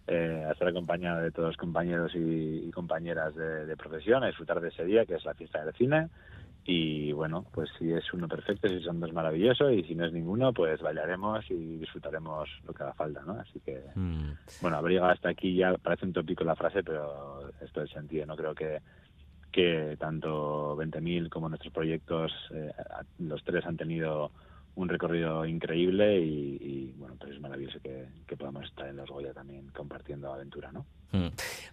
eh, a estar acompañado de todos los compañeros y, y compañeras de, de profesión, a disfrutar de ese día que es la fiesta del cine y bueno, pues si es uno perfecto, si son dos maravilloso y si no es ninguno, pues bailaremos y disfrutaremos lo que haga falta, ¿no? Así que, mm. bueno, haber llegado hasta aquí ya parece un tópico la frase, pero esto es sentido, no creo que que tanto 20.000 como nuestros proyectos, eh, los tres han tenido un recorrido increíble y, y, bueno, pues es maravilloso que, que, podamos estar en los Goya también compartiendo aventura, ¿no?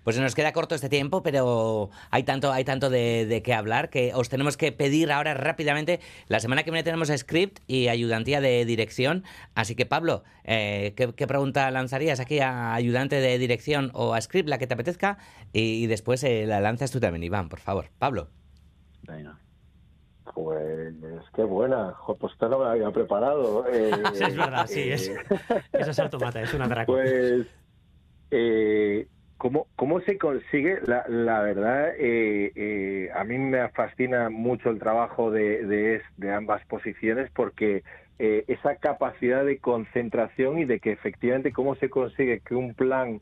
Pues se nos queda corto este tiempo, pero hay tanto, hay tanto de, de qué hablar que os tenemos que pedir ahora rápidamente. La semana que viene tenemos script y ayudantía de dirección, así que Pablo, eh, ¿qué, ¿qué, pregunta lanzarías aquí a ayudante de dirección o a script, la que te apetezca? Y, y después eh, la lanzas tú también, Iván, por favor. Pablo. Venga. Pues qué buena, pues te lo me había preparado. Eh, <laughs> sí, es verdad, sí, es, eso es automata, es una atraco. Pues, eh, ¿cómo, ¿cómo se consigue? La, la verdad, eh, eh, a mí me fascina mucho el trabajo de, de, de ambas posiciones porque eh, esa capacidad de concentración y de que efectivamente cómo se consigue que un plan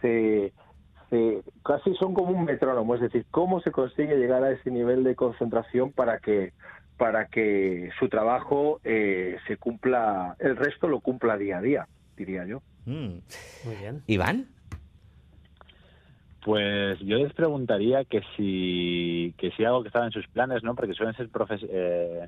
se eh, casi son como un metrónomo, es decir, cómo se consigue llegar a ese nivel de concentración para que para que su trabajo eh, se cumpla, el resto lo cumpla día a día, diría yo. Mm. Muy bien. Iván. Pues yo les preguntaría que si que si algo que estaba en sus planes, ¿no? Porque suelen ser profes eh,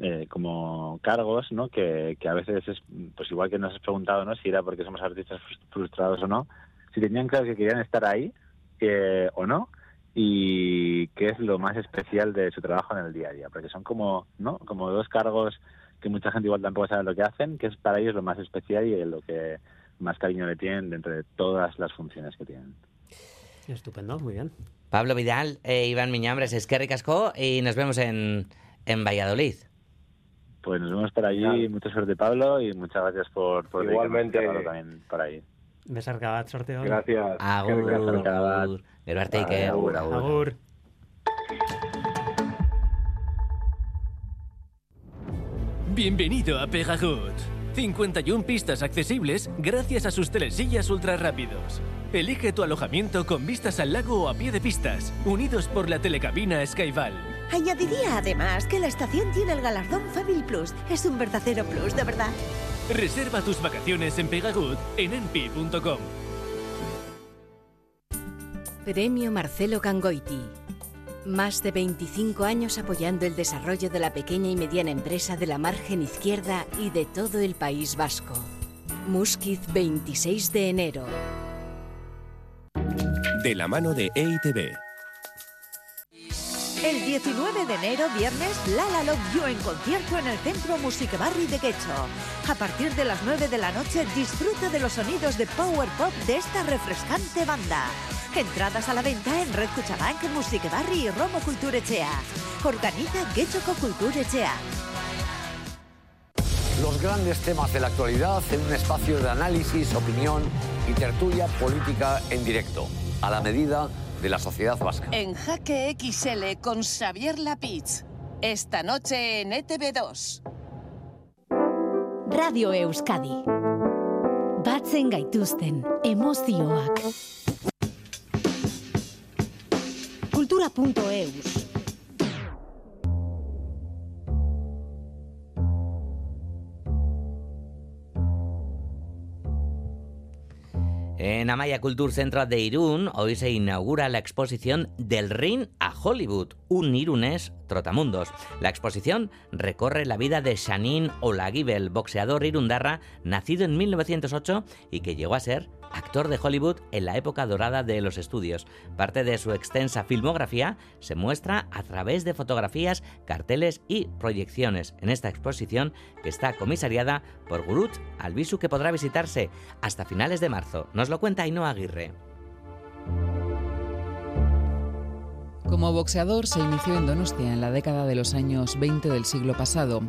eh, como cargos, ¿no? Que, que a veces es, pues igual que nos has preguntado, ¿no? Si era porque somos artistas frustrados o no si tenían claro que querían estar ahí eh, o no y qué es lo más especial de su trabajo en el día a día, porque son como, ¿no? Como dos cargos que mucha gente igual tampoco sabe lo que hacen, que es para ellos lo más especial y lo que más cariño le tienen dentro de todas las funciones que tienen. Estupendo, muy bien. Pablo Vidal, eh, Iván Miñambres, es que ricasco y nos vemos en, en Valladolid. Pues nos vemos por allí, mucha suerte Pablo y muchas gracias por, por Igualmente. también por ahí. Besarka bat, sorteo. Gracias. Agur. Agur. Gero arte. Agur, agur. Agur. Bienvenido a Pegajoot. 51 pistas accesibles gracias a sus telesillas ultra rápidos. Elige tu alojamiento con vistas al lago o a pie de pistas, unidos por la telecabina Skyval. Añadiría además que la estación tiene el galardón Family Plus. Es un verdadero plus, de verdad. Reserva tus vacaciones en Pegagood en enpi.com. Premio Marcelo Gangoiti. Más de 25 años apoyando el desarrollo de la pequeña y mediana empresa de la margen izquierda y de todo el País Vasco. Musquiz 26 de enero. De la mano de EITB. El 19 de enero, viernes, Lala Love You en concierto en el Centro Music Barri de Quecho. A partir de las 9 de la noche, disfruta de los sonidos de Power Pop de esta refrescante banda. Entradas a la venta en Red Cuchabank, Music Barri y Romo Culturechea. Organiza Quechoco Culturechea. Los grandes temas de la actualidad en un espacio de análisis, opinión y tertulia política en directo, a la medida la sociedad vasca. En Jaque XL con Xavier Lapitz. Esta noche en E ETV2. Radio Euskadi. Batzen gaituzten emozioak. Kultura.eus En Amaya Culture Centro de Irún, hoy se inaugura la exposición Del Ring a Hollywood, un irunés trotamundos. La exposición recorre la vida de Shanin Olagibel, boxeador irundarra, nacido en 1908 y que llegó a ser actor de Hollywood en la época dorada de los estudios. Parte de su extensa filmografía se muestra a través de fotografías, carteles y proyecciones en esta exposición que está comisariada por Gurut Albisu que podrá visitarse hasta finales de marzo. Nos lo cuenta Ainhoa Aguirre. Como boxeador se inició en Donostia en la década de los años 20 del siglo pasado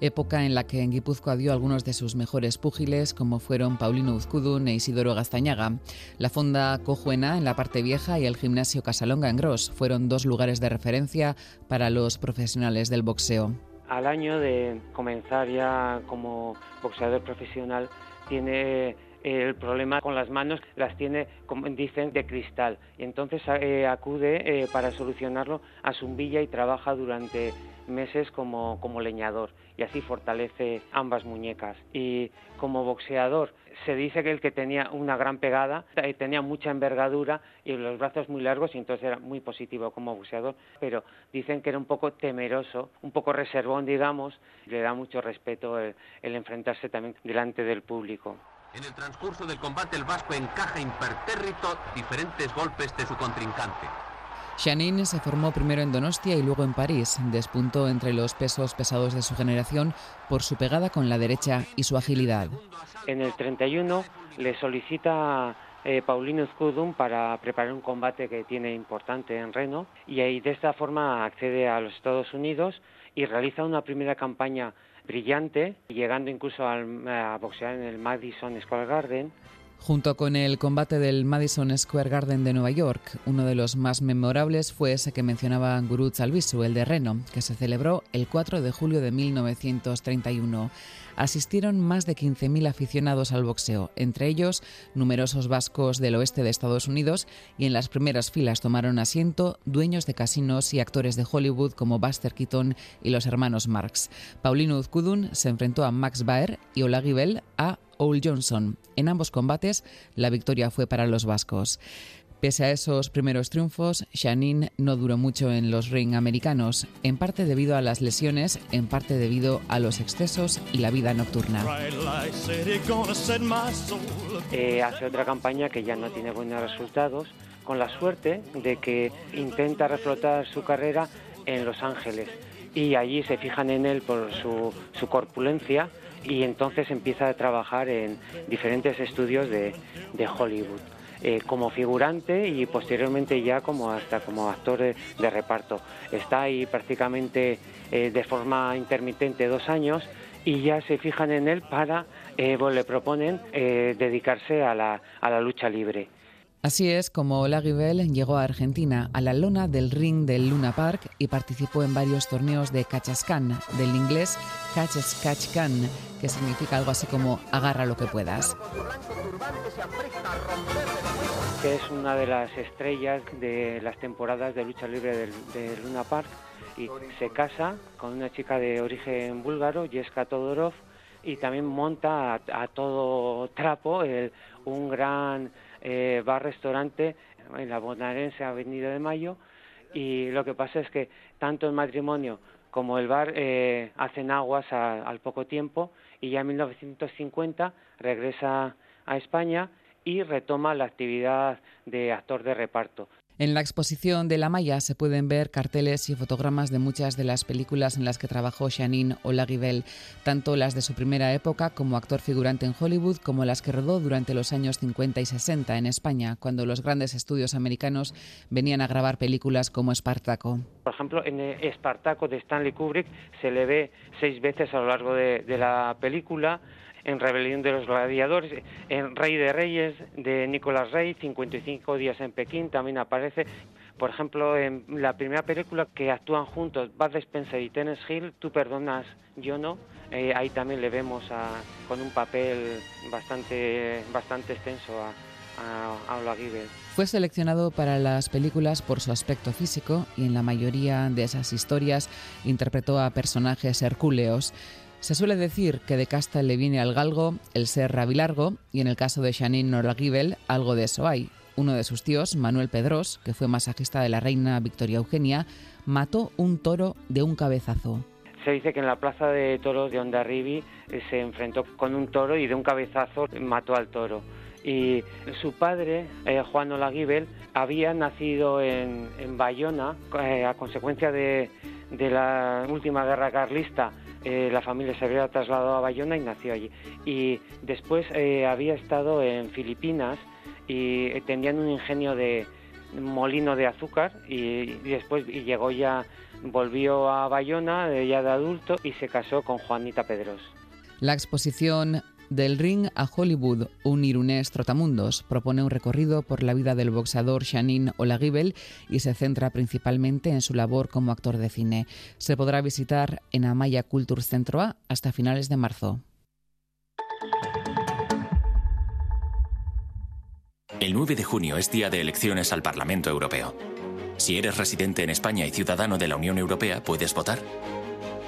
época en la que en Guipúzcoa dio algunos de sus mejores púgiles, como fueron Paulino Uzcudun e Isidoro Gastañaga. La fonda Cojuena en la parte vieja y el gimnasio Casalonga en Gros fueron dos lugares de referencia para los profesionales del boxeo. Al año de comenzar ya como boxeador profesional, tiene el problema con las manos las tiene, como dicen, de cristal. Y entonces eh, acude eh, para solucionarlo a Zumbilla y trabaja durante meses como, como leñador y así fortalece ambas muñecas. Y como boxeador se dice que el que tenía una gran pegada, eh, tenía mucha envergadura y los brazos muy largos y entonces era muy positivo como boxeador, pero dicen que era un poco temeroso, un poco reservón, digamos, le da mucho respeto el, el enfrentarse también delante del público. En el transcurso del combate el vasco encaja impertérrito diferentes golpes de su contrincante. Shanin se formó primero en Donostia y luego en París. Despuntó entre los pesos pesados de su generación por su pegada con la derecha y su agilidad. En el 31 le solicita eh, Paulino Scudum para preparar un combate que tiene importante en Reno y ahí de esta forma accede a los Estados Unidos y realiza una primera campaña brillante, llegando incluso a boxear en el Madison Square Garden Junto con el combate del Madison Square Garden de Nueva York, uno de los más memorables fue ese que mencionaba Guru Albisu, el de Reno, que se celebró el 4 de julio de 1931 asistieron más de 15.000 aficionados al boxeo, entre ellos numerosos vascos del oeste de Estados Unidos, y en las primeras filas tomaron asiento dueños de casinos y actores de Hollywood como Buster Keaton y los hermanos Marx. Paulino Uzkudun se enfrentó a Max Baer y Olagi Bell a Owl Johnson. En ambos combates, la victoria fue para los vascos. Pese a esos primeros triunfos, Shanin no duró mucho en los ring americanos, en parte debido a las lesiones, en parte debido a los excesos y la vida nocturna. Eh, hace otra campaña que ya no tiene buenos resultados, con la suerte de que intenta reflotar su carrera en Los Ángeles y allí se fijan en él por su, corpulencia y entonces empieza a trabajar en diferentes estudios de Hollywood. Eh, como figurante y posteriormente ya como hasta como actor de, reparto. Está ahí prácticamente eh, de forma intermitente dos años y ya se fijan en él para, eh, le proponen dedicarse a la, a la lucha libre. Así es como Bell llegó a Argentina, a la lona del ring del Luna Park y participó en varios torneos de Cachascan, del inglés Cachascachcan, que significa algo así como agarra lo que puedas que es una de las estrellas de las temporadas de lucha libre del, Luna Park y se casa con una chica de origen búlgaro, Jeska Todorov, y también monta a, todo trapo un gran eh, bar-restaurante en la bonaerense Avenida de Mayo y lo que pasa es que tanto el matrimonio como el bar eh, hacen aguas al poco tiempo y ya en 1950 regresa a España y retoma la actividad de actor de reparto. En la exposición de La Maya se pueden ver carteles y fotogramas de muchas de las películas en las que trabajó Janine Olagibel, tanto las de su primera época como actor figurante en Hollywood, como las que rodó durante los años 50 y 60 en España, cuando los grandes estudios americanos venían a grabar películas como Espartaco. Por ejemplo, en Espartaco de Stanley Kubrick se le ve seis veces a lo largo de la película en Rebelión de los Gladiadores, en Rey de Reyes de Nicolas Rey, 55 días en Pekín, también aparece. Por ejemplo, en la primera película que actúan juntos, Bud Spencer y Tennis Hill, Tú perdonas, yo no, eh, ahí también le vemos con un papel bastante, bastante extenso a, a, a Fue seleccionado para las películas por su aspecto físico y en la mayoría de esas historias interpretó a personajes hercúleos. Se suele decir que de casta le viene al galgo el ser rabilargo y en el caso de Janine Noragibel algo de eso hay. Uno de sus tíos, Manuel Pedros, que fue masajista de la reina Victoria Eugenia, mató un toro de un cabezazo. Se dice que en la plaza de toros de Ondarribi eh, se enfrentó con un toro y de un cabezazo mató al toro. Y su padre, eh, Juan Olaguibel, había nacido en, Bayona eh, a consecuencia de la última guerra carlista. Eh, la familia se había trasladado a Bayona y nació allí. Y después eh, había estado en Filipinas y eh, tenían un ingenio de molino de azúcar y, y después y llegó ya, volvió a Bayona ya de adulto y se casó con Juanita Pedros. La exposición Del ring a Hollywood, un irunés trotamundos, propone un recorrido por la vida del boxeador Shanin Olaguibel y se centra principalmente en su labor como actor de cine. Se podrá visitar en Amaya Culture Centro A hasta finales de marzo. El 9 de junio es día de elecciones al Parlamento Europeo. Si eres residente en España y ciudadano de la Unión Europea, puedes votar.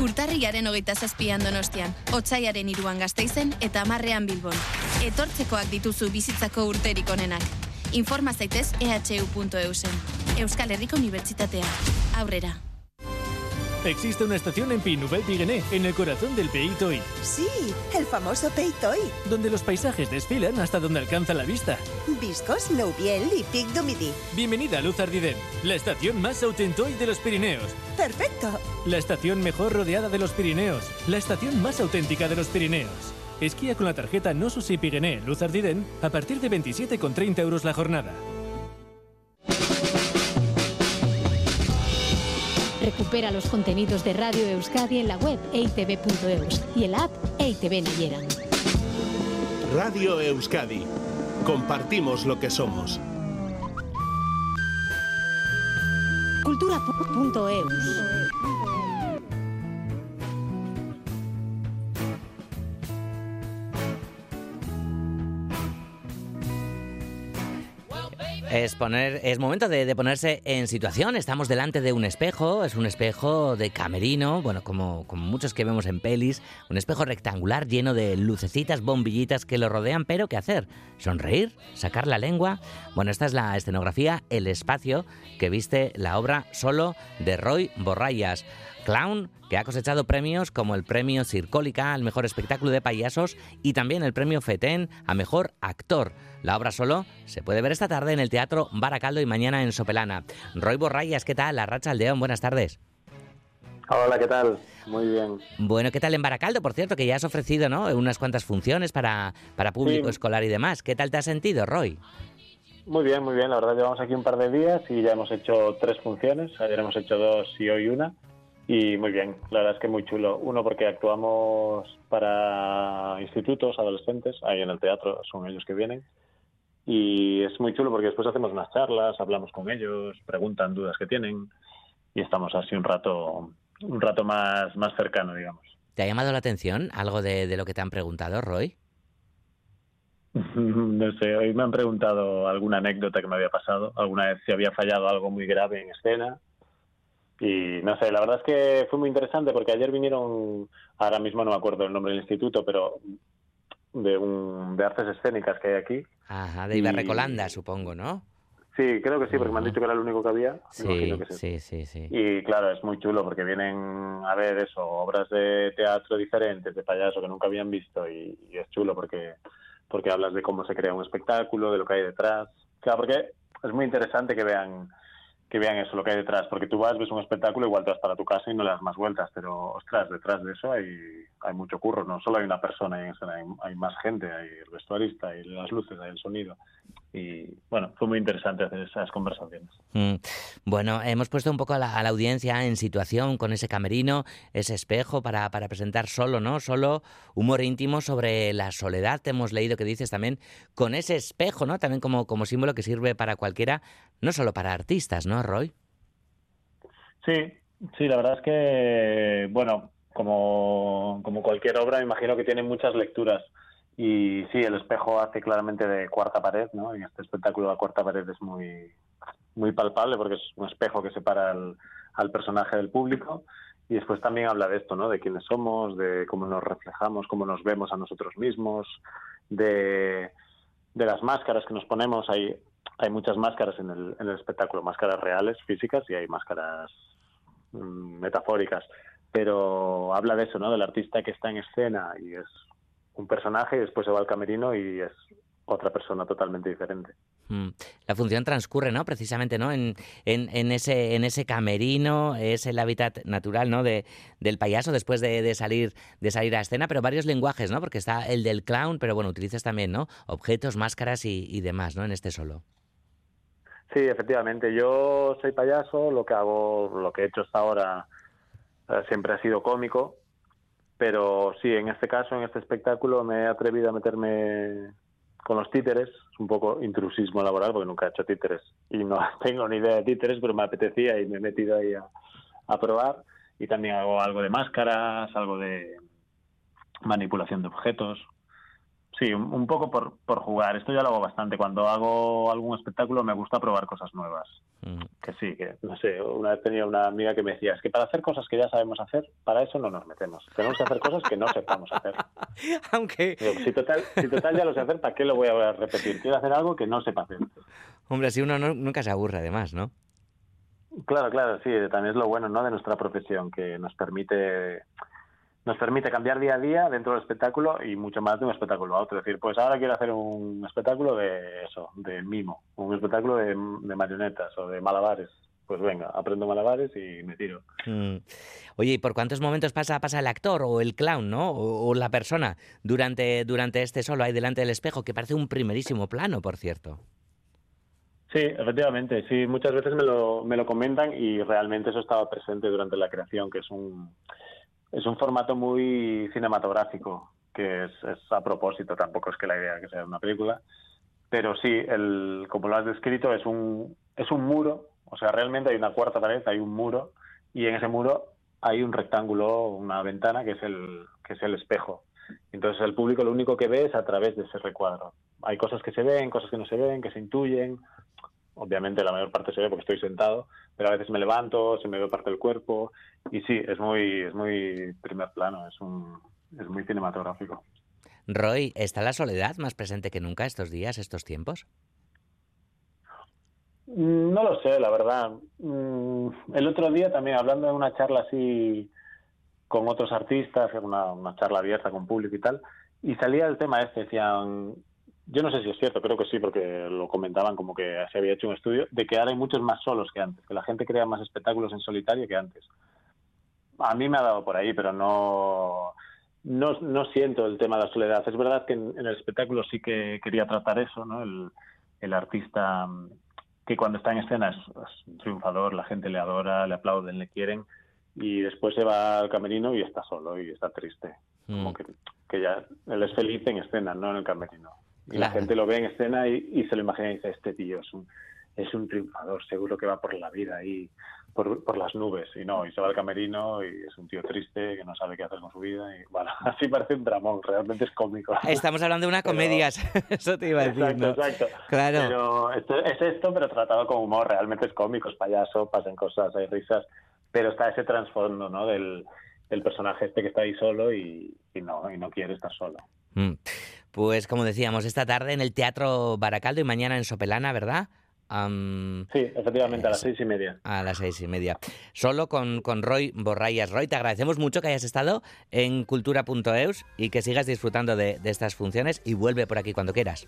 Urtarriaren hogeita zazpian donostian, otsaiaren iruan gazteizen eta amarrean bilbon. Etortzekoak dituzu bizitzako urterik onenak. Informa zaitez ehu.eusen. Euskal Herriko Unibertsitatea. Aurrera. Existe una estación en Pinouvel Piguené, en el corazón del Pays Toy, Sí, el famoso Peitoy. donde los paisajes desfilan hasta donde alcanza la vista. Viscos, Nouviel y Pic du Midi. Bienvenida a Luz Ardiden, la estación más autentoy de los Pirineos. Perfecto. La estación mejor rodeada de los Pirineos. La estación más auténtica de los Pirineos. Esquía con la tarjeta No Susi Piguené Luz Ardiden a partir de 27,30 euros la jornada. Recupera los contenidos de Radio Euskadi en la web eitv.eus y en la app EITV Nayeran. Radio Euskadi. Compartimos lo que somos. Cultura.eus. Es, poner, es momento de, de ponerse en situación. Estamos delante de un espejo. Es un espejo de camerino, bueno, como, como muchos que vemos en pelis. Un espejo rectangular lleno de lucecitas, bombillitas que lo rodean. Pero, ¿qué hacer? ¿Sonreír? ¿Sacar la lengua? Bueno, esta es la escenografía El Espacio que viste la obra solo de Roy Borrayas. Clown que ha cosechado premios como el premio Circólica al mejor espectáculo de payasos y también el premio FETEN a mejor actor. La obra solo se puede ver esta tarde en el Teatro Baracaldo y mañana en Sopelana. Roy Borrayas, ¿qué tal? La Racha Aldeón, buenas tardes. Hola, ¿qué tal? Muy bien. Bueno, ¿qué tal en Baracaldo? Por cierto, que ya has ofrecido ¿no? unas cuantas funciones para, para público Sí. escolar y demás. ¿Qué tal te has sentido, Roy? Muy bien, muy bien. La verdad llevamos aquí un par de días y ya hemos hecho tres funciones. Ayer hemos hecho dos y hoy una. Y muy bien, la verdad es que muy chulo. Uno porque actuamos para institutos, adolescentes, ahí en el teatro, son ellos que vienen. Y es muy chulo porque después hacemos unas charlas, hablamos con ellos, preguntan dudas que tienen y estamos así un rato, un rato más, más cercano, digamos. ¿Te ha llamado la atención algo de, de lo que te han preguntado, Roy? <laughs> No sé, hoy me han preguntado alguna anécdota que me había pasado, alguna vez si había fallado algo muy grave en escena. Y no sé, la verdad es que fue muy interesante porque ayer vinieron, ahora mismo no me acuerdo el nombre del instituto, pero de, un, de artes escénicas que hay aquí. Ajá, de Y- Iberrecolanda, supongo, ¿no? Sí, creo que sí, porque me han dicho que era el único que había. Sí, que sí, sí, sí. Y claro, es muy chulo porque vienen a ver eso, obras de teatro diferentes, de payaso que nunca habían visto y, y es chulo porque, porque hablas de cómo se crea un espectáculo, de lo que hay detrás. Claro, porque es muy interesante que vean que vean eso, lo que hay detrás, porque tú vas, ves un espectáculo, igual te vas para tu casa y no le das más vueltas, pero ostras, detrás de eso hay, hay mucho curro, no solo hay una persona hay, hay más gente, hay el vestuarista, hay las luces, hay el sonido. Y bueno, fue muy interesante hacer esas conversaciones. Mm. Bueno, hemos puesto un poco a la, audiencia en situación con ese camerino, ese espejo para, para, presentar solo, ¿no? Solo humor íntimo sobre la soledad. Te hemos leído que dices también con ese espejo, ¿no? También como, como símbolo que sirve para cualquiera, no solo para artistas, ¿no, Roy? Sí, sí, la verdad es que, bueno, como, como cualquier obra, me imagino que tiene muchas lecturas. Y sí, el espejo hace claramente de cuarta pared, ¿no? En este espectáculo la cuarta pared es muy, muy palpable porque es un espejo que separa al, al personaje del público. Y después también habla de esto, ¿no? De quiénes somos, de cómo nos reflejamos, cómo nos vemos a nosotros mismos, de, de las máscaras que nos ponemos. Hay, hay muchas máscaras en el, en el espectáculo, máscaras reales, físicas, y hay máscaras mm, metafóricas. Pero habla de eso, ¿no? Del artista que está en escena y es un personaje y después se va al camerino y es otra persona totalmente diferente. Mm. La función transcurre, ¿no? Precisamente, ¿no? En, en, ese, en ese camerino, es el hábitat natural, ¿no? De, del payaso después de, salir, de salir a escena, pero varios lenguajes, ¿no? Porque está el del clown, pero bueno, utilizas también, ¿no? Objetos, máscaras y, demás, ¿no? En este solo. Sí, efectivamente. Yo soy payaso, lo que hago, lo que he hecho hasta ahora eh, siempre ha sido cómico, pero sí, en este caso, en este espectáculo, me he atrevido a meterme con los títeres, es un poco intrusismo laboral porque nunca he hecho títeres y no <laughs> tengo ni idea de títeres, pero me apetecía y me he metido ahí a, probar. Y también hago algo de máscaras, algo de manipulación de objetos. Sí, un, poco por, por jugar. Esto ya lo hago bastante. Cuando hago algún espectáculo me gusta probar cosas nuevas. Que sí, que no sé, una vez tenía una amiga que me decía, es que para hacer cosas que ya sabemos hacer, para eso no nos metemos. Tenemos que hacer cosas que no sepamos hacer. <laughs> Aunque... si, total, si total ya lo sé hacer, ¿para qué lo voy a repetir? Quiero hacer algo que no sepa hacer. Hombre, así uno nunca se aburre además, ¿no? Claro, claro, sí, también es lo bueno ¿no? de nuestra profesión, que nos permite nos permite cambiar día a día dentro del espectáculo y mucho más de un espectáculo a otro. Es decir, pues ahora quiero hacer un espectáculo de eso, de mimo, un espectáculo de, marionetas o de malabares. Pues venga, aprendo malabares y me tiro. Mm. Oye, ¿y por cuántos momentos pasa, pasa el actor o el clown, ¿no? O, la persona durante, durante este solo ahí delante del espejo, que parece un primerísimo plano, por cierto? Sí, efectivamente, sí, muchas veces me lo, me lo comentan y realmente eso estaba presente durante la creación, que es un, es un formato muy cinematográfico, que es, a propósito, tampoco es que la idea que sea una película, pero sí, el, como lo has descrito, es un, es un muro, o sea, realmente hay una cuarta pared, hay un muro, y en ese muro hay un rectángulo, una ventana que es el, que es el espejo. Entonces el público lo único que ve es a través de ese recuadro. Hay cosas que se ven, cosas que no se ven, que se intuyen, obviamente la mayor parte se ve porque estoy sentado, pero a veces me levanto, se me ve parte del cuerpo y sí, es muy, es muy primer plano, es, un, es muy cinematográfico. Roy, ¿está la soledad más presente que nunca estos días, estos tiempos? Mm, no lo sé, la verdad. Mm, el otro día también, hablando de una charla así con otros artistas, una, una charla abierta con público y tal, y salía el tema este, decían, yo no sé si es cierto, creo que sí, porque lo comentaban como que se había hecho un estudio, de que ahora hay muchos más solos que antes, que la gente crea más espectáculos en solitario que antes. A mí me ha dado por ahí, pero no, no, no siento el tema de la soledad. Es verdad que en, el espectáculo sí que quería tratar eso, ¿no? El, el artista que cuando está en escena es, un triunfador, la gente le adora, le aplauden, le quieren, y después se va al camerino y está solo y está triste. Como mm. que, que ya él es feliz en escena, no en el camerino. Y la gente lo ve en escena y, se lo imagina y dice, este tío es un, es un triunfador, seguro que va por la vida ahí, por, por las nubes. Y no, y se va al camerino y es un tío triste que no sabe qué hacer con su vida. Y bueno, <laughs> así parece un dramón, realmente es cómico. Estamos hablando de una <laughs> comedia, <laughs> eso te iba a decir. Exacto, exacto. Claro. Pero esto, es esto, pero tratado con humor, realmente es cómico, es payaso, pasan cosas, hay risas, pero está ese trasfondo, ¿no? Del, del personaje este que está ahí solo y, y no, y no quiere estar solo. Mm. Pues como decíamos, esta tarde en el Teatro Baracaldo y mañana en Sopelana, ¿verdad? sí, efectivamente, a las seis y media. A las seis y media. Solo con, con Roy Borrayas. Roy, te agradecemos mucho que hayas estado en cultura.eus y que sigas disfrutando de, estas funciones y vuelve por aquí cuando quieras.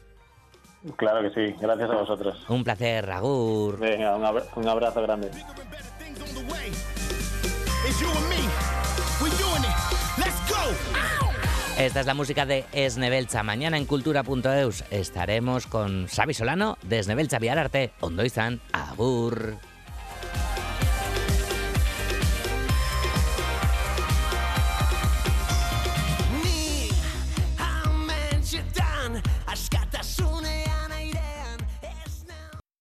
Claro que sí, gracias a vosotros. Un placer, Ragur. Venga, un, un abrazo grande. Esta es la música de Esnebelcha. Mañana en cultura.eus estaremos con Xavi Solano de Esnebelcha Viararte. Ondo izan, agur.